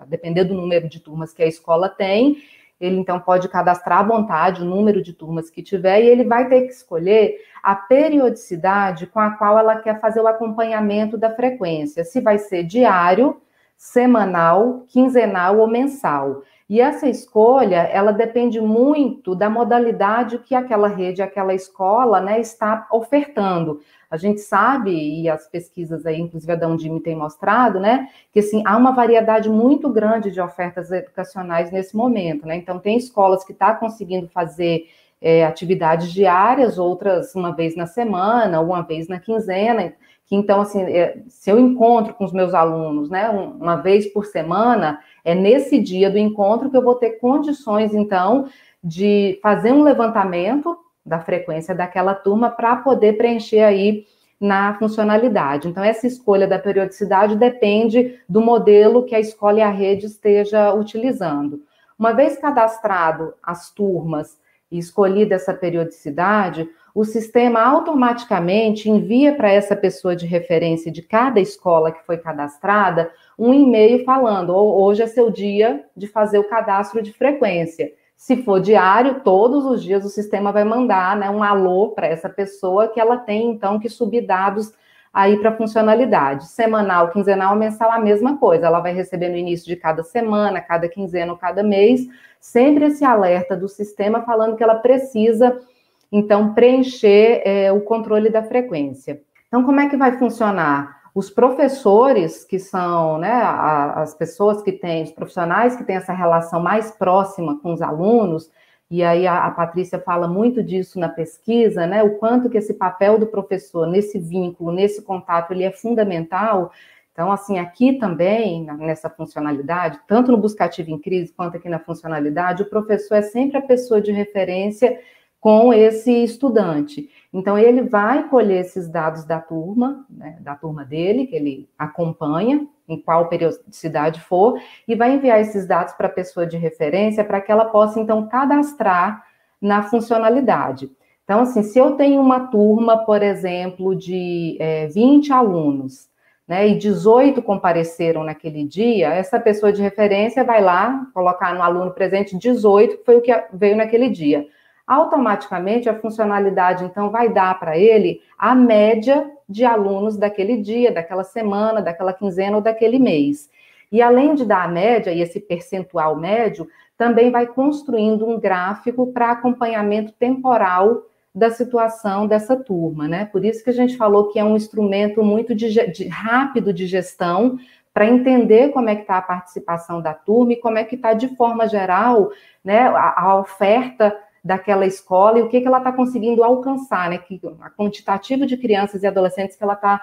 depender do número de turmas que a escola tem, ele então pode cadastrar à vontade o número de turmas que tiver e ele vai ter que escolher a periodicidade com a qual ela quer fazer o acompanhamento da frequência, se vai ser diário, semanal, quinzenal ou mensal. E essa escolha, ela depende muito da modalidade que aquela rede, aquela escola, né, está ofertando. A gente sabe, e as pesquisas aí, inclusive a da Undime tem mostrado, né, que assim, há uma variedade muito grande de ofertas educacionais nesse momento, né? Então, tem escolas que estão tá conseguindo fazer é, atividades diárias, outras uma vez na semana, uma vez na quinzena. Que então, assim, é, se eu encontro com os meus alunos, né, uma vez por semana, é nesse dia do encontro que eu vou ter condições, então, de fazer um levantamento da frequência daquela turma para poder preencher aí na funcionalidade. Então, essa escolha da periodicidade depende do modelo que a escola e a rede esteja utilizando. Uma vez cadastrado as turmas e escolhida essa periodicidade, o sistema automaticamente envia para essa pessoa de referência de cada escola que foi cadastrada um e-mail falando: hoje é seu dia de fazer o cadastro de frequência. Se for diário, todos os dias o sistema vai mandar né, um alô para essa pessoa que ela tem, então, que subir dados aí para funcionalidade. Semanal, quinzenal, mensal, a mesma coisa. Ela vai receber no início de cada semana, cada quinzena cada mês, sempre esse alerta do sistema falando que ela precisa, então, preencher é, o controle da frequência. Então, como é que vai funcionar? os professores, que são né, as pessoas que têm, os profissionais que têm essa relação mais próxima com os alunos, e aí a, a, Patrícia fala muito disso na pesquisa, né? O quanto que esse papel do professor nesse vínculo, nesse contato, ele é fundamental. Então, assim, aqui também, nessa funcionalidade, tanto no Buscativo em Crise quanto aqui na funcionalidade, o professor é sempre a pessoa de referência com esse estudante. Então, ele vai colher esses dados da turma, né, da turma dele, que ele acompanha, em qual periodicidade for, e vai enviar esses dados para a pessoa de referência para que ela possa, então, cadastrar na funcionalidade. Então, assim, se eu tenho uma turma, por exemplo, de é, 20 alunos, né, e 18 compareceram naquele dia, essa pessoa de referência vai lá colocar no aluno presente 18, que foi o que veio naquele dia automaticamente a funcionalidade então vai dar para ele a média de alunos daquele dia, daquela semana, daquela quinzena ou daquele mês. E além de dar a média e esse percentual médio, também vai construindo um gráfico para acompanhamento temporal da situação dessa turma, né? Por isso que a gente falou que é um instrumento muito de, de, rápido de gestão para entender como é que está a participação da turma e como é que está de forma geral, né, a, a oferta daquela escola e o que, que ela está conseguindo alcançar, né? Que, a quantitativa de crianças e adolescentes que ela está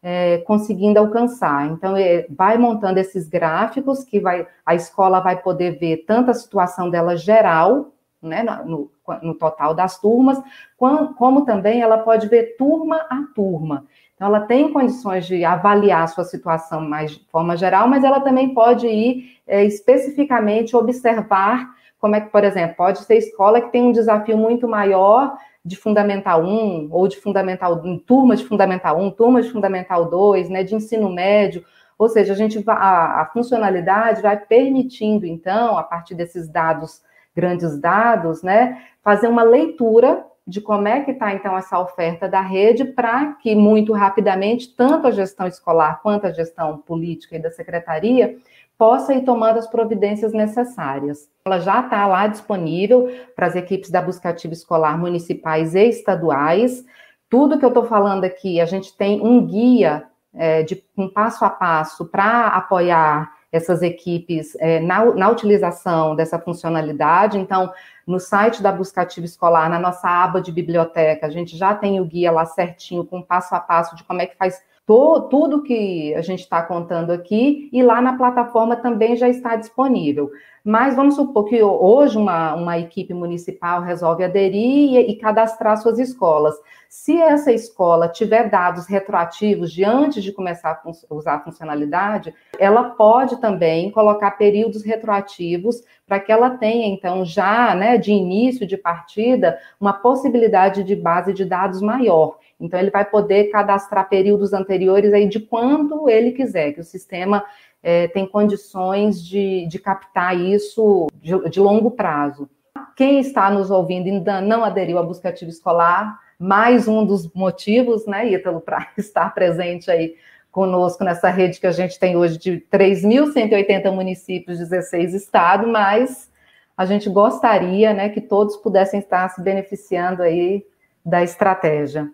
é, conseguindo alcançar. Então, é, vai montando esses gráficos que vai, a escola vai poder ver tanto a situação dela geral, né, no, no total das turmas, como, como também ela pode ver turma a turma. Então, ela tem condições de avaliar a sua situação mais de forma geral, mas ela também pode ir é, especificamente observar como é que, por exemplo, pode ser escola que tem um desafio muito maior de Fundamental 1, ou de Fundamental, turma de Fundamental 1, turma de Fundamental 2, né, de ensino médio, ou seja, a gente a, a funcionalidade vai permitindo, então, a partir desses dados, grandes dados, né, fazer uma leitura de como é que está, então, essa oferta da rede para que, muito rapidamente, tanto a gestão escolar quanto a gestão política e da secretaria possa ir tomando as providências necessárias. Ela já está lá disponível para as equipes da Busca Ativa Escolar municipais e estaduais. Tudo que eu estou falando aqui, a gente tem um guia é, de um passo a passo para apoiar essas equipes é, na, na, utilização dessa funcionalidade. Então, no site da Buscativa Escolar, na nossa aba de biblioteca, a gente já tem o guia lá certinho, com passo a passo de como é que faz to, tudo que a gente está contando aqui, e lá na plataforma também já está disponível. Mas vamos supor que hoje uma, uma equipe municipal resolve aderir e, e cadastrar suas escolas. Se essa escola tiver dados retroativos de antes de começar a fun usar a funcionalidade, ela pode também colocar períodos retroativos para que ela tenha, então, já né, de início de partida, uma possibilidade de base de dados maior. Então, ele vai poder cadastrar períodos anteriores aí de quando ele quiser, que o sistema é, tem condições de, de captar isso de, de longo prazo. Quem está nos ouvindo e ainda não aderiu à busca ativa escolar, mais um dos motivos, né, Ítalo, para <laughs> estar presente aí conosco nessa rede que a gente tem hoje de 3.180 municípios, 16 estados, mas a gente gostaria, né, que todos pudessem estar se beneficiando aí da estratégia.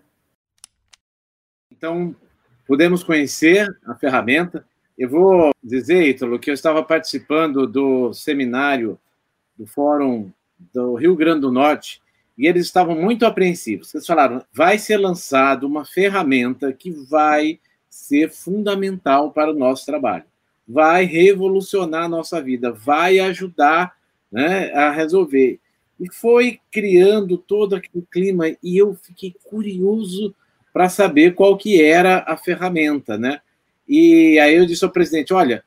Então, podemos conhecer a ferramenta. Eu vou dizer, Ítalo, que eu estava participando do seminário do Fórum do Rio Grande do Norte e eles estavam muito apreensivos. Eles falaram: vai ser lançado uma ferramenta que vai ser fundamental para o nosso trabalho, vai revolucionar a nossa vida, vai ajudar né, a resolver. E foi criando todo aquele clima, e eu fiquei curioso para saber qual que era a ferramenta, né? E aí eu disse ao presidente, olha,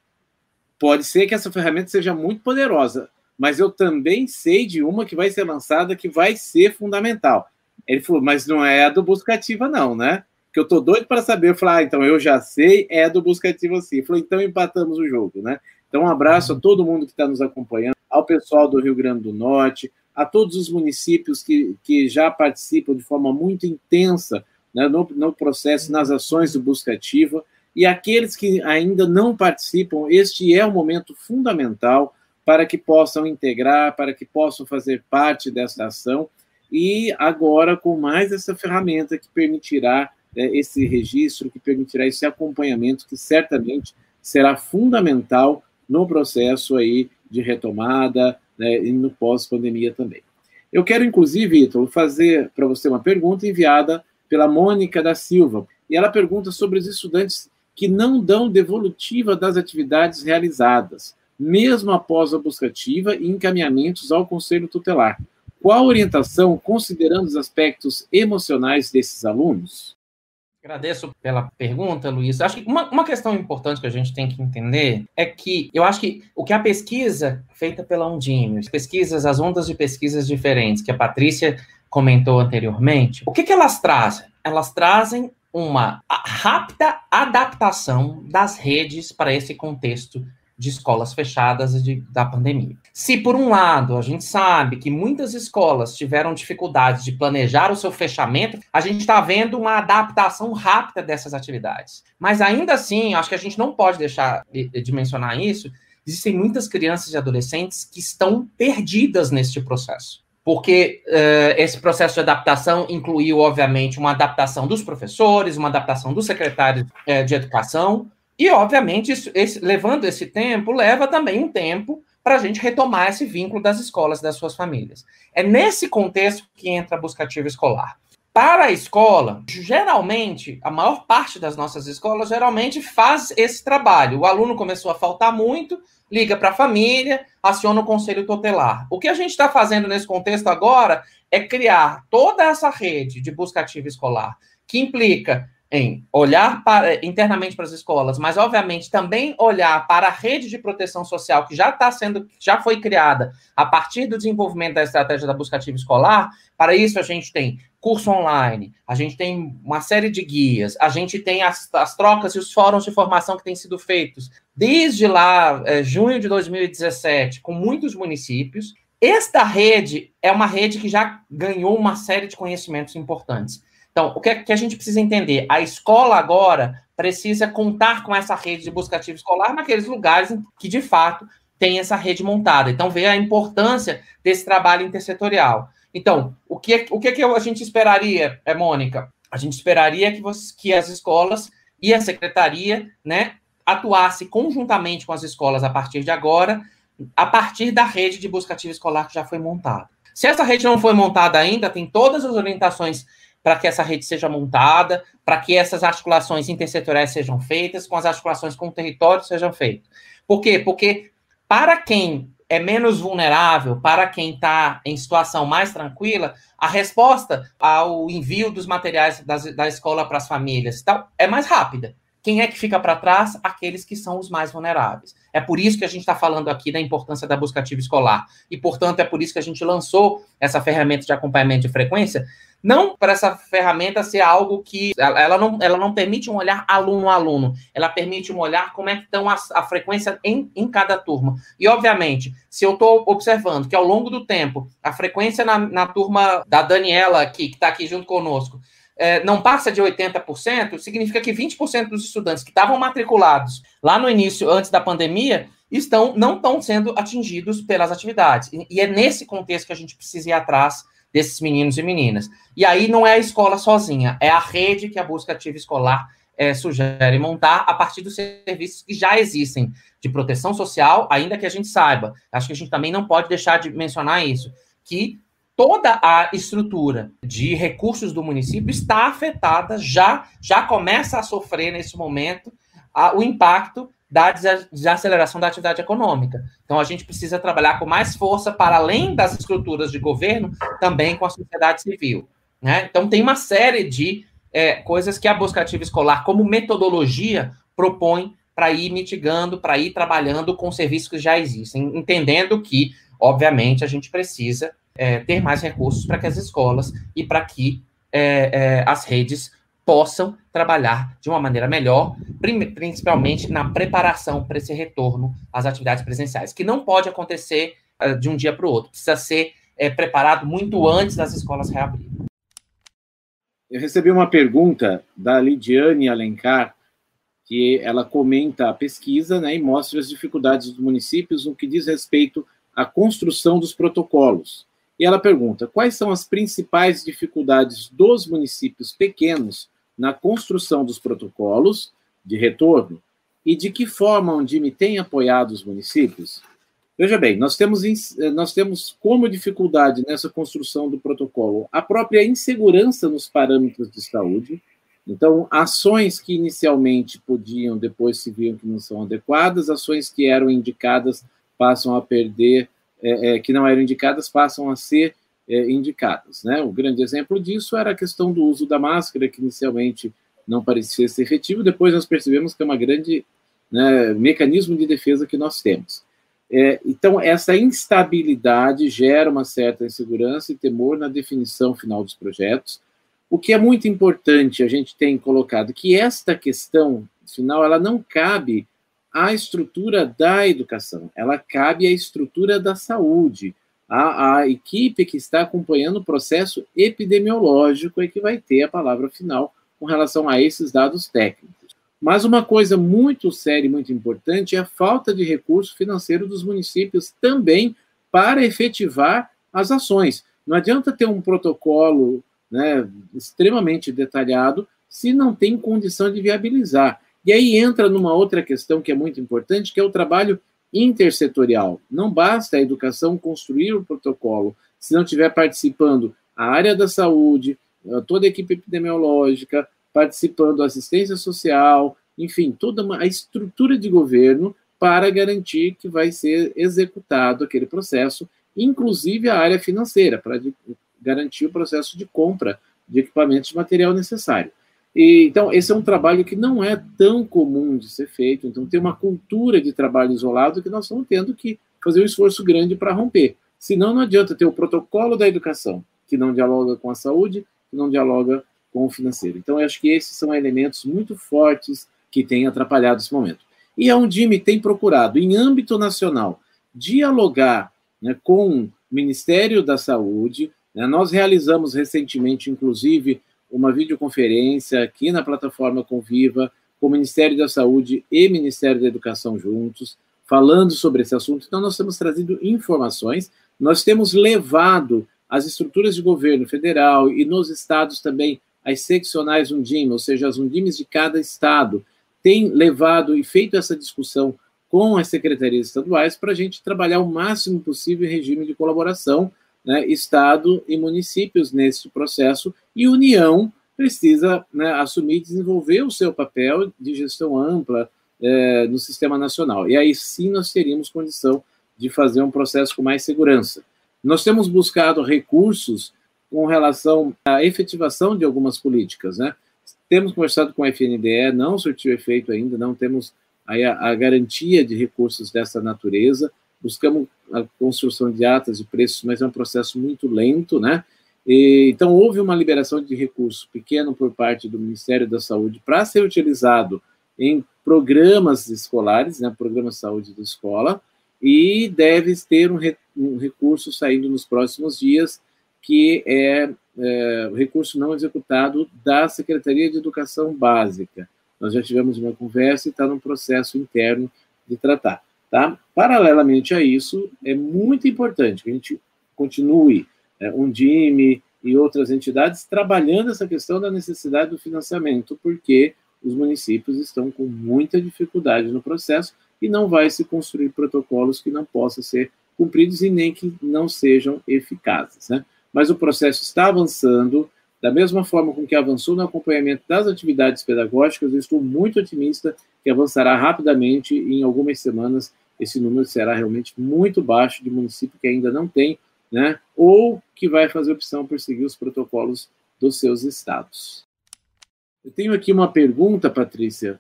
pode ser que essa ferramenta seja muito poderosa, mas eu também sei de uma que vai ser lançada que vai ser fundamental. Ele falou, mas não é a do Buscativa, não, né? Que eu tô doido para saber. Eu falei, ah, então eu já sei, é a do Buscativa sim. Ele falou, então empatamos o jogo, né? Então, um abraço a todo mundo que está nos acompanhando, ao pessoal do Rio Grande do Norte, a todos os municípios que, que já participam de forma muito intensa né, no, no processo, nas ações do Buscativa, e aqueles que ainda não participam, este é um momento fundamental para que possam integrar, para que possam fazer parte dessa ação, e agora com mais essa ferramenta que permitirá é, esse registro, que permitirá esse acompanhamento, que certamente será fundamental no processo aí de retomada né, e no pós-pandemia também. Eu quero, inclusive, Ítalo, fazer para você uma pergunta enviada pela Mônica da Silva. E ela pergunta sobre os estudantes que não dão devolutiva das atividades realizadas mesmo após a buscativa e encaminhamentos ao Conselho Tutelar. Qual orientação, considerando os aspectos emocionais desses alunos? Agradeço pela pergunta, Luiz. Acho que uma, uma, questão importante que a gente tem que entender é que eu acho que o que a pesquisa feita pela Undime, pesquisas, as ondas de pesquisas diferentes que a Patrícia comentou anteriormente, o que, que elas trazem? Elas trazem uma rápida adaptação das redes para esse contexto de escolas fechadas de, da pandemia. Se, por um lado, a gente sabe que muitas escolas tiveram dificuldades de planejar o seu fechamento, a gente está vendo uma adaptação rápida dessas atividades. Mas, ainda assim, acho que a gente não pode deixar de, mencionar isso. Existem muitas crianças e adolescentes que estão perdidas neste processo porque uh, esse processo de adaptação incluiu, obviamente, uma adaptação dos professores, uma adaptação dos secretários uh, de educação, e, obviamente, isso, esse, levando esse tempo, leva também um tempo para a gente retomar esse vínculo das escolas, das suas famílias. É nesse contexto que entra a buscativa escolar. Para a escola, geralmente, a maior parte das nossas escolas geralmente faz esse trabalho. O aluno começou a faltar muito, liga para a família, aciona o conselho tutelar. O que a gente está fazendo nesse contexto agora é criar toda essa rede de buscativa escolar, que implica em olhar para, internamente para as escolas, mas obviamente também olhar para a rede de proteção social que já está sendo, já foi criada a partir do desenvolvimento da estratégia da busca ativa escolar. Para isso a gente tem curso online, a gente tem uma série de guias, a gente tem as, as trocas e os fóruns de formação que têm sido feitos desde lá, é, junho de 2017, com muitos municípios. Esta rede é uma rede que já ganhou uma série de conhecimentos importantes. Então, o que, é que a gente precisa entender? A escola agora precisa contar com essa rede de busca ativa escolar naqueles lugares que, de fato, tem essa rede montada. Então, vê a importância desse trabalho intersetorial. Então, o que, o que, que a gente esperaria, é, Mônica? A gente esperaria que, você, que as escolas e a secretaria né, atuasse conjuntamente com as escolas a partir de agora, a partir da rede de busca ativa escolar que já foi montada. Se essa rede não foi montada ainda, tem todas as orientações para que essa rede seja montada, para que essas articulações intersetoriais sejam feitas, com as articulações com o território sejam feitas. Por quê? Porque para quem é menos vulnerável, para quem está em situação mais tranquila, a resposta ao envio dos materiais das, da escola para as famílias tal, é mais rápida. Quem é que fica para trás? Aqueles que são os mais vulneráveis. É por isso que a gente está falando aqui da importância da busca ativa escolar. E, portanto, é por isso que a gente lançou essa ferramenta de acompanhamento de frequência, não para essa ferramenta ser algo que ela não, ela não permite um olhar aluno a aluno, ela permite um olhar como é que estão a, a frequência em, em cada turma. E, obviamente, se eu estou observando que ao longo do tempo a frequência na, na turma da Daniela aqui, que está aqui junto conosco, é, não passa de 80%, significa que 20% dos estudantes que estavam matriculados lá no início, antes da pandemia, estão não estão sendo atingidos pelas atividades. E, e é nesse contexto que a gente precisa ir atrás desses meninos e meninas. E aí não é a escola sozinha, é a rede que a busca ativa escolar é, sugere montar a partir dos serviços que já existem de proteção social, ainda que a gente saiba. Acho que a gente também não pode deixar de mencionar isso, que toda a estrutura de recursos do município está afetada, já, já começa a sofrer nesse momento a, o impacto da desaceleração da atividade econômica. Então, a gente precisa trabalhar com mais força para além das estruturas de governo, também com a sociedade civil. Né? Então, tem uma série de é, coisas que a busca ativa escolar, como metodologia, propõe para ir mitigando, para ir trabalhando com serviços que já existem, entendendo que, obviamente, a gente precisa é, ter mais recursos para que as escolas e para que é, é as redes possam trabalhar de uma maneira melhor, principalmente na preparação para esse retorno às atividades presenciais, que não pode acontecer uh, de um dia para o outro, precisa ser é, preparado muito antes das escolas reabrirem. Eu recebi uma pergunta da Lidiane Alencar, que ela comenta a pesquisa né, e mostra as dificuldades dos municípios no que diz respeito à construção dos protocolos. E ela pergunta: quais são as principais dificuldades dos municípios pequenos na construção dos protocolos de retorno e de que forma a Undime tem apoiado os municípios? Veja bem, nós temos, nós temos como dificuldade nessa construção do protocolo a própria insegurança nos parâmetros de saúde. Então, ações que inicialmente podiam, depois se viam que não são adequadas, ações que eram indicadas passam a perder, é, é, que não eram indicadas passam a ser é, indicadas. Né? O grande exemplo disso era a questão do uso da máscara, que inicialmente não parecia ser efetivo, depois nós percebemos que é uma grande né, mecanismo de defesa que nós temos. É, então, essa instabilidade gera uma certa insegurança e temor na definição final dos projetos. O que é muito importante, a gente tem colocado que esta questão final ela não cabe à estrutura da educação, ela cabe à estrutura da saúde a, a equipe que está acompanhando o processo epidemiológico é que vai ter a palavra final com relação a esses dados técnicos. Mas uma coisa muito séria e muito importante é a falta de recurso financeiro dos municípios também para efetivar as ações. Não adianta ter um protocolo né, extremamente detalhado se não tem condição de viabilizar. E aí entra numa outra questão que é muito importante, que é o trabalho intersetorial. Não basta a educação construir o protocolo, se não estiver participando a área da saúde, toda a equipe epidemiológica, participando assistência social, enfim, toda uma, a estrutura de governo para garantir que vai ser executado aquele processo, inclusive a área financeira, para garantir o processo de compra de equipamentos de material necessário. E, então, esse é um trabalho que não é tão comum de ser feito. Então, tem uma cultura de trabalho isolado que nós estamos tendo que fazer um esforço grande para romper. Senão, não adianta ter o protocolo da educação, que não dialoga com a saúde, que não dialoga com o financeiro. Então, eu acho que esses são elementos muito fortes que têm atrapalhado esse momento. E a Undime tem procurado, em âmbito nacional, dialogar né, com o Ministério da Saúde. Né, nós realizamos recentemente, inclusive, uma videoconferência aqui na plataforma Conviva, com o Ministério da Saúde e Ministério da Educação juntos, falando sobre esse assunto. Então, nós temos trazido informações, nós temos levado as estruturas de governo federal e nos estados também as seccionais Undim, ou seja, as Undimes de cada estado, têm levado e feito essa discussão com as secretarias estaduais para a gente trabalhar o máximo possível em regime de colaboração, né, Estado e municípios nesse processo, e União precisa né, assumir e desenvolver o seu papel de gestão ampla é, no sistema nacional. E aí sim nós teríamos condição de fazer um processo com mais segurança. Nós temos buscado recursos com relação à efetivação de algumas políticas, né? Temos conversado com a FNDE, não surtiu efeito ainda, não temos aí a, a garantia de recursos dessa natureza. Buscamos a construção de atas de preços, mas é um processo muito lento, né? E, então, houve uma liberação de recurso pequeno por parte do Ministério da Saúde para ser utilizado em programas escolares, né, programa de saúde da escola, e deve ter um, re, um recurso saindo nos próximos dias que é, é recurso não executado da Secretaria de Educação Básica. Nós já tivemos uma conversa e está no processo interno de tratar. Tá? Paralelamente a isso, é muito importante que a gente continue, é, um DIME e outras entidades, trabalhando essa questão da necessidade do financiamento, porque os municípios estão com muita dificuldade no processo e não vai se construir protocolos que não possam ser cumpridos e nem que não sejam eficazes. Né? mas o processo está avançando, da mesma forma com que avançou no acompanhamento das atividades pedagógicas, eu estou muito otimista que avançará rapidamente e em algumas semanas esse número será realmente muito baixo de município que ainda não tem, né, ou que vai fazer opção por seguir os protocolos dos seus estados. Eu tenho aqui uma pergunta, Patrícia,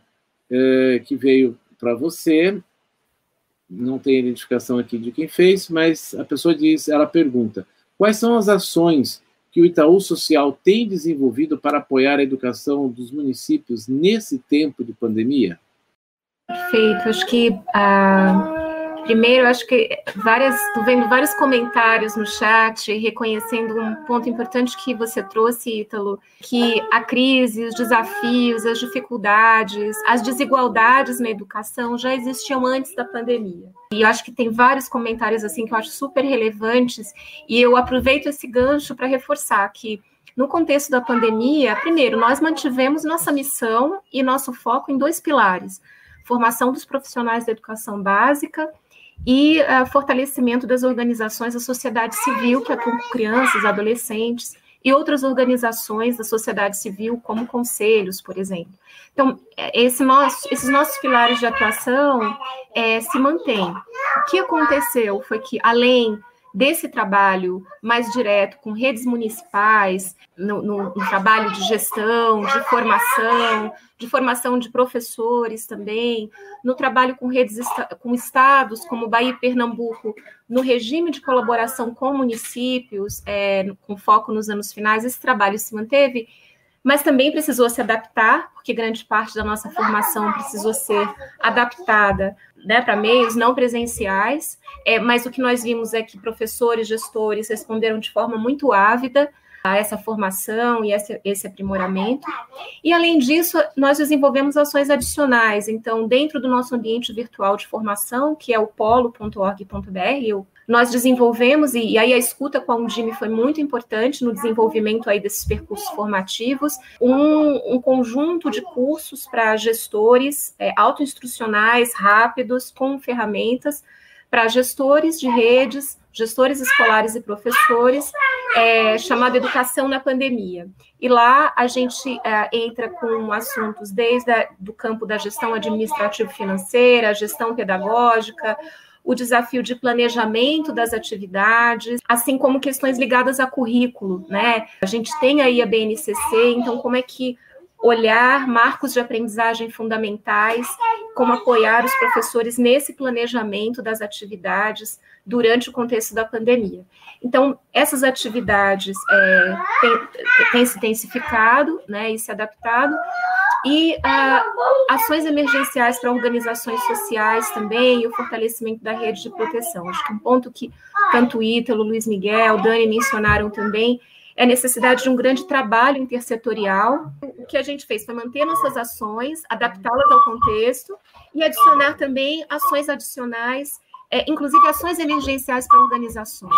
é, que veio para você. Não tem identificação aqui de quem fez, mas a pessoa diz, ela pergunta: Quais são as ações que o Itaú Social tem desenvolvido para apoiar a educação dos municípios nesse tempo de pandemia? Perfeito. Acho que ah, Primeiro, acho que várias, estou vendo vários comentários no chat, reconhecendo um ponto importante que você trouxe, Ítalo, que a crise, os desafios, as dificuldades, as desigualdades na educação já existiam antes da pandemia. E acho que tem vários comentários assim que eu acho super relevantes, e eu aproveito esse gancho para reforçar que no contexto da pandemia, primeiro, nós mantivemos nossa missão e nosso foco em dois pilares: formação dos profissionais da educação básica e uh, fortalecimento das organizações da sociedade civil que atuam com crianças, adolescentes e outras organizações da sociedade civil, como conselhos, por exemplo. Então, é, esse nosso, esses nossos pilares de atuação é, se mantêm. O que aconteceu foi que, além desse trabalho mais direto com redes municipais, no, no, no, trabalho de gestão, de formação, de formação de professores também, no trabalho com redes com estados como Bahia e Pernambuco, no regime de colaboração com municípios, é, com foco nos anos finais, esse trabalho se manteve mas também precisou se adaptar, porque grande parte da nossa formação precisou ser adaptada né, para meios não presenciais. É, mas o que nós vimos é que professores, gestores responderam de forma muito ávida a essa formação e esse, esse aprimoramento. E, além disso, nós desenvolvemos ações adicionais. Então, dentro do nosso ambiente virtual de formação, que é o polo.org.br, nós desenvolvemos, e, e, aí a escuta com a Undime foi muito importante no desenvolvimento aí desses percursos formativos, um, um conjunto de cursos para gestores é, autoinstrucionais, rápidos, com ferramentas, para gestores de redes, gestores escolares e professores, é, chamado Educação na Pandemia. E lá a gente é, entra com assuntos desde do campo da gestão administrativo-financeira, gestão pedagógica, o desafio de planejamento das atividades, assim como questões ligadas a currículo, né? A gente tem aí a BNCC, então como é que olhar marcos de aprendizagem fundamentais, como apoiar os professores nesse planejamento das atividades durante o contexto da pandemia. Então, essas atividades é, têm se intensificado né, e se adaptado, e ah, ações emergenciais para organizações sociais também, e o fortalecimento da rede de proteção. Acho que um ponto que tanto Ítalo, Luiz Miguel, Dani mencionaram também é a necessidade de um grande trabalho intersetorial. O que a gente fez foi manter nossas ações, adaptá-las ao contexto e adicionar também ações adicionais, é, inclusive ações emergenciais para organizações.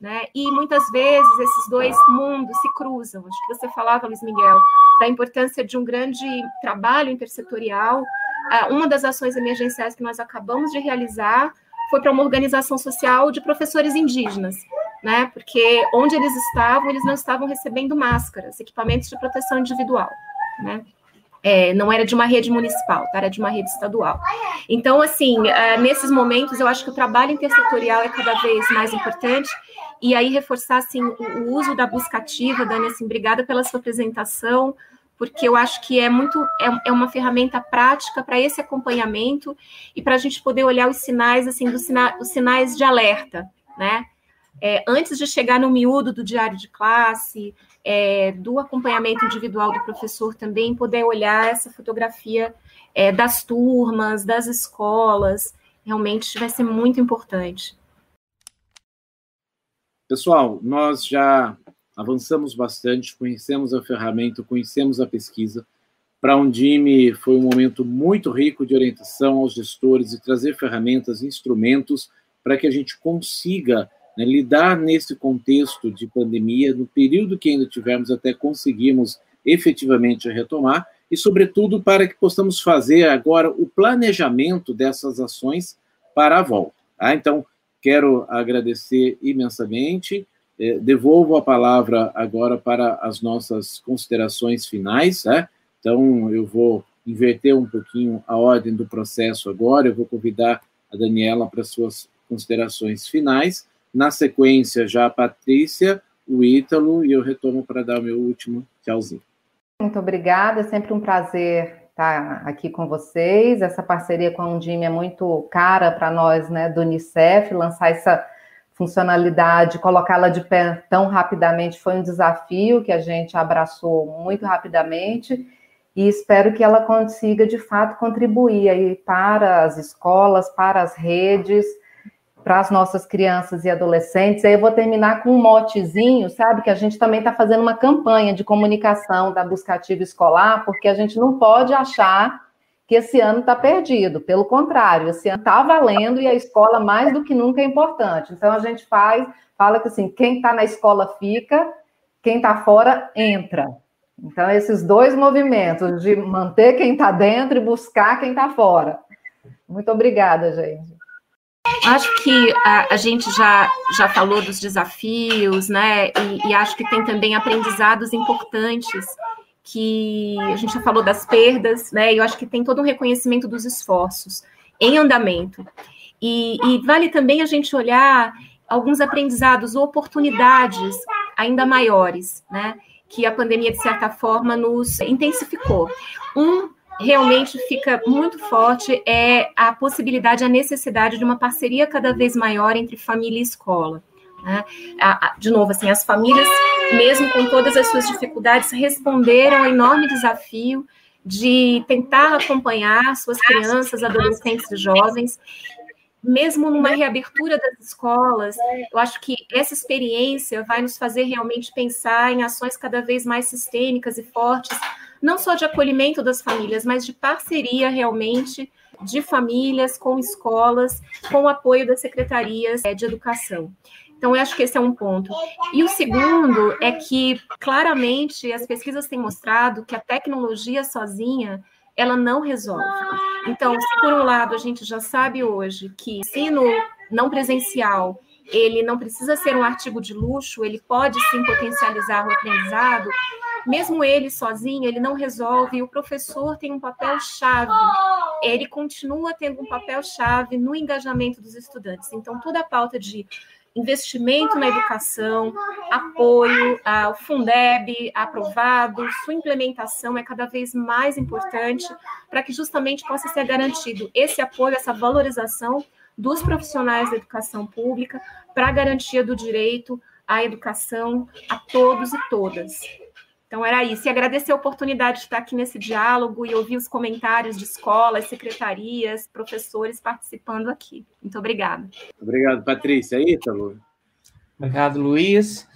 Né? E muitas vezes esses dois mundos se cruzam. Acho que você falava, Luiz Miguel, da importância de um grande trabalho intersetorial. Ah, uma das ações emergenciais que nós acabamos de realizar foi para uma organização social de professores indígenas né? Porque onde eles estavam, eles não estavam recebendo máscaras, equipamentos de proteção individual, né? É, não era de uma rede municipal, tá? era de uma rede estadual. Então, assim, é, nesses momentos, eu acho que o trabalho intersetorial é cada vez mais importante. E aí, reforçar assim, o, uso da busca ativa, Dani, assim, obrigada pela sua apresentação, porque eu acho que é muito é, é uma ferramenta prática para esse acompanhamento e para a gente poder olhar os sinais assim dos sina, os sinais de alerta, né? é, antes de chegar no miúdo do diário de classe, é, do acompanhamento individual do professor também, poder olhar essa fotografia é, das turmas, das escolas, realmente vai ser muito importante. Pessoal, nós já avançamos bastante, conhecemos a ferramenta, conhecemos a pesquisa. Para a Undime foi um momento muito rico de orientação aos gestores e trazer ferramentas, instrumentos para que a gente consiga né, lidar nesse contexto de pandemia, no período que ainda tivemos até conseguimos efetivamente retomar, e, sobretudo, para que possamos fazer agora o planejamento dessas ações para a volta. Tá? Então, quero agradecer imensamente, devolvo a palavra agora para as nossas considerações finais, né? então eu vou inverter um pouquinho a ordem do processo agora, eu vou convidar a Daniela para suas considerações finais, na sequência, já a Patrícia, o Ítalo, e eu retomo para dar o meu último tchauzinho. Muito obrigada, é sempre um prazer estar aqui com vocês. Essa parceria com a Undime é muito cara para nós, né, do Unicef, lançar essa funcionalidade, colocá-la de pé tão rapidamente foi um desafio que a gente abraçou muito rapidamente e espero que ela consiga de fato contribuir aí para as escolas, para as redes, para as nossas crianças e adolescentes. Aí eu vou terminar com um motezinho, sabe? Que a gente também está fazendo uma campanha de comunicação da buscativa escolar, porque a gente não pode achar que esse ano está perdido. Pelo contrário, esse ano está valendo e a escola mais do que nunca é importante. Então a gente faz, fala que assim, quem está na escola fica, quem está fora entra. Então, esses dois movimentos de manter quem está dentro e buscar quem está fora. Muito obrigada, gente. Acho que a, a, gente já, já falou dos desafios, né? E, e, acho que tem também aprendizados importantes que a gente já falou das perdas, né? Eu acho que tem todo um reconhecimento dos esforços em andamento. E, e vale também a gente olhar alguns aprendizados ou oportunidades ainda maiores, né? Que a pandemia, de certa forma, nos intensificou. Um realmente fica muito forte é a possibilidade, a necessidade de uma parceria cada vez maior entre família e escola. Né? De novo, assim, as famílias, mesmo com todas as suas dificuldades, responderam ao enorme desafio de tentar acompanhar suas crianças, adolescentes e jovens mesmo numa reabertura das escolas, eu acho que essa experiência vai nos fazer realmente pensar em ações cada vez mais sistêmicas e fortes não só de acolhimento das famílias, mas de parceria realmente de famílias com escolas, com o apoio das secretarias é, de educação. Então, eu acho que esse é um ponto. E o segundo é que, claramente, as pesquisas têm mostrado que a tecnologia sozinha ela não resolve. Então, se por um lado a gente já sabe hoje que ensino não presencial ele não precisa ser um artigo de luxo, ele pode sim potencializar o aprendizado, mesmo ele sozinho, ele não resolve, o professor tem um papel chave, ele continua tendo um papel chave no engajamento dos estudantes. Então, toda a pauta de investimento na educação, apoio ao Fundeb aprovado, sua implementação é cada vez mais importante para que justamente possa ser garantido esse apoio, essa valorização dos profissionais da educação pública para a garantia do direito à educação a todos e todas. Então, era isso. E agradecer a oportunidade de estar aqui nesse diálogo e ouvir os comentários de escolas, secretarias, professores participando aqui. Muito obrigada. Obrigado, Patrícia. Ítalo. Obrigado, Luiz.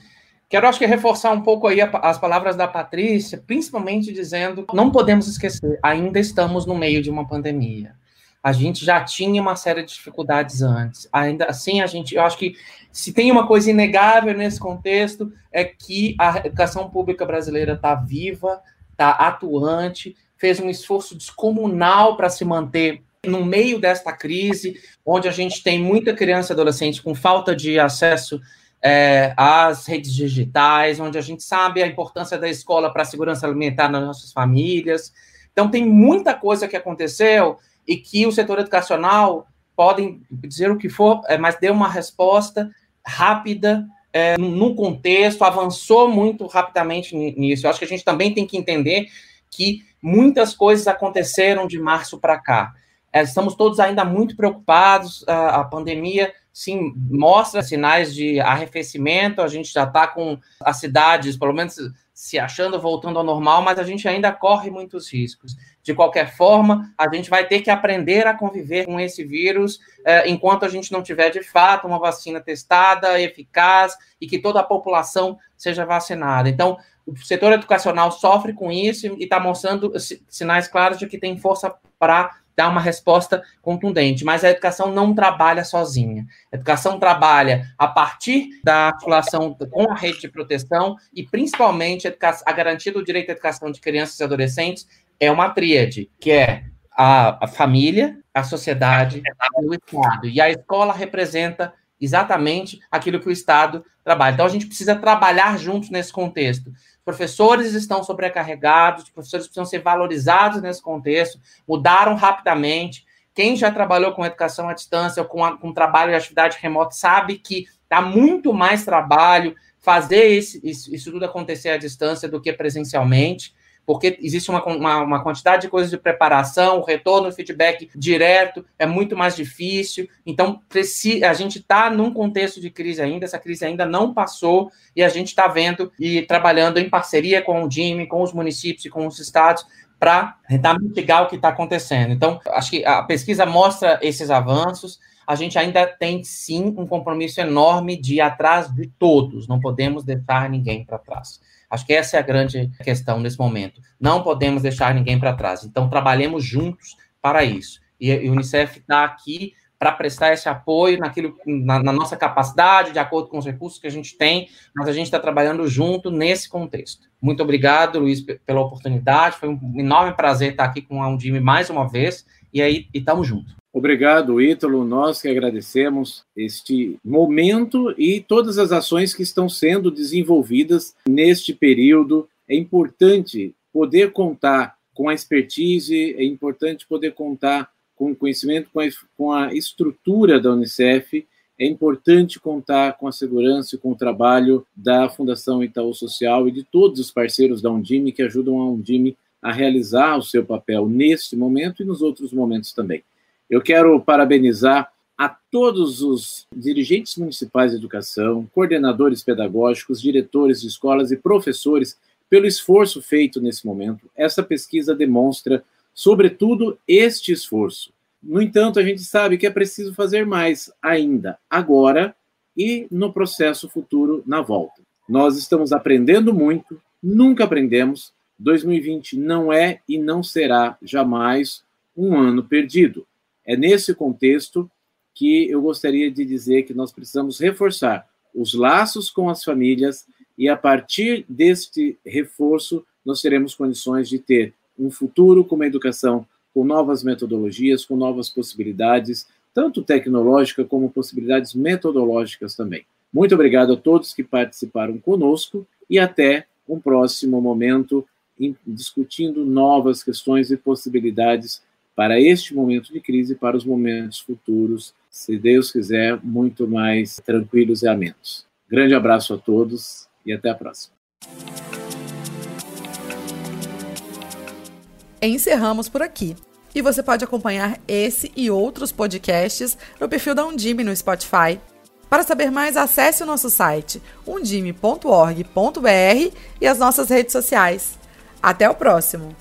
Quero, acho que, reforçar um pouco aí as palavras da Patrícia, principalmente dizendo, não podemos esquecer, ainda estamos no meio de uma pandemia a gente já tinha uma série de dificuldades antes. Ainda assim, a gente, eu acho que se tem uma coisa inegável nesse contexto é que a educação pública brasileira está viva, está atuante, fez um esforço descomunal para se manter no meio desta crise, onde a gente tem muita criança e adolescente com falta de acesso é, às redes digitais, onde a gente sabe a importância da escola para a segurança alimentar nas nossas famílias. Então, tem muita coisa que aconteceu e que o setor educacional podem dizer o que for, é, mas deu uma resposta rápida, é, no contexto, avançou muito rapidamente nisso. Eu acho que a gente também tem que entender que muitas coisas aconteceram de março para cá. É, estamos todos ainda muito preocupados, a, a pandemia sim mostra sinais de arrefecimento, a gente já está com as cidades, pelo menos se achando voltando ao normal, mas a gente ainda corre muitos riscos. De qualquer forma, a gente vai ter que aprender a conviver com esse vírus eh, enquanto a gente não tiver de fato uma vacina testada, eficaz e que toda a população seja vacinada. Então, o setor educacional sofre com isso e está mostrando sinais claros de que tem força para dar uma resposta contundente, mas a educação não trabalha sozinha. A educação trabalha a partir da articulação com a rede de proteção e, principalmente, a, a garantia do direito à educação de crianças e adolescentes é uma tríade, que é a, a família, a sociedade e o Estado. E a escola representa exatamente aquilo que o Estado trabalha. Então, a gente precisa trabalhar juntos nesse contexto. Professores estão sobrecarregados, professores precisam ser valorizados nesse contexto, mudaram rapidamente. Quem já trabalhou com educação à distância ou com, a, com trabalho de atividade remota sabe que dá muito mais trabalho fazer esse, isso, isso tudo acontecer à distância do que presencialmente porque existe uma, uma, uma, quantidade de coisas de preparação, o retorno, o feedback direto é muito mais difícil. Então, a gente está num contexto de crise ainda, essa crise ainda não passou, e a gente está vendo e trabalhando em parceria com o DIME, com os municípios e com os estados, para tentar mitigar o que está acontecendo. Então, acho que a pesquisa mostra esses avanços. A gente ainda tem, sim, um compromisso enorme de ir atrás de todos, não podemos deixar ninguém para trás. Acho que essa é a grande questão nesse momento. Não podemos deixar ninguém para trás. Então, trabalhemos juntos para isso. E a Unicef está aqui para prestar esse apoio naquilo, na, na, nossa capacidade, de acordo com os recursos que a gente tem, mas a gente está trabalhando junto nesse contexto. Muito obrigado, Luiz, pela oportunidade. Foi um enorme prazer estar aqui com a Undime mais uma vez. E aí, estamos juntos. Obrigado, Ítalo. Nós que agradecemos este momento e todas as ações que estão sendo desenvolvidas neste período. É importante poder contar com a expertise, é importante poder contar com o conhecimento, com a, com a estrutura da Unicef, é importante contar com a segurança e com o trabalho da Fundação Itaú Social e de todos os parceiros da Undime que ajudam a Undime a realizar o seu papel neste momento e nos outros momentos também. Eu quero parabenizar a todos os dirigentes municipais de educação, coordenadores pedagógicos, diretores de escolas e professores pelo esforço feito nesse momento. Essa pesquisa demonstra, sobretudo, este esforço. No entanto, a gente sabe que é preciso fazer mais ainda, agora e no processo futuro na volta. Nós estamos aprendendo muito, nunca aprendemos. 2020 não é e não será jamais um ano perdido. É nesse contexto que eu gostaria de dizer que nós precisamos reforçar os laços com as famílias e a partir deste reforço nós teremos condições de ter um futuro com uma educação com novas metodologias, com novas possibilidades, tanto tecnológica como possibilidades metodológicas também. Muito obrigado a todos que participaram conosco e até um próximo momento discutindo novas questões e possibilidades para este momento de crise e para os momentos futuros, se Deus quiser, muito mais tranquilos e amenos. Grande abraço a todos e até a próxima. Encerramos por aqui. E você pode acompanhar esse e outros podcasts no perfil da Undime no Spotify. Para saber mais, acesse o nosso site undime.org.br e as nossas redes sociais. Até o próximo!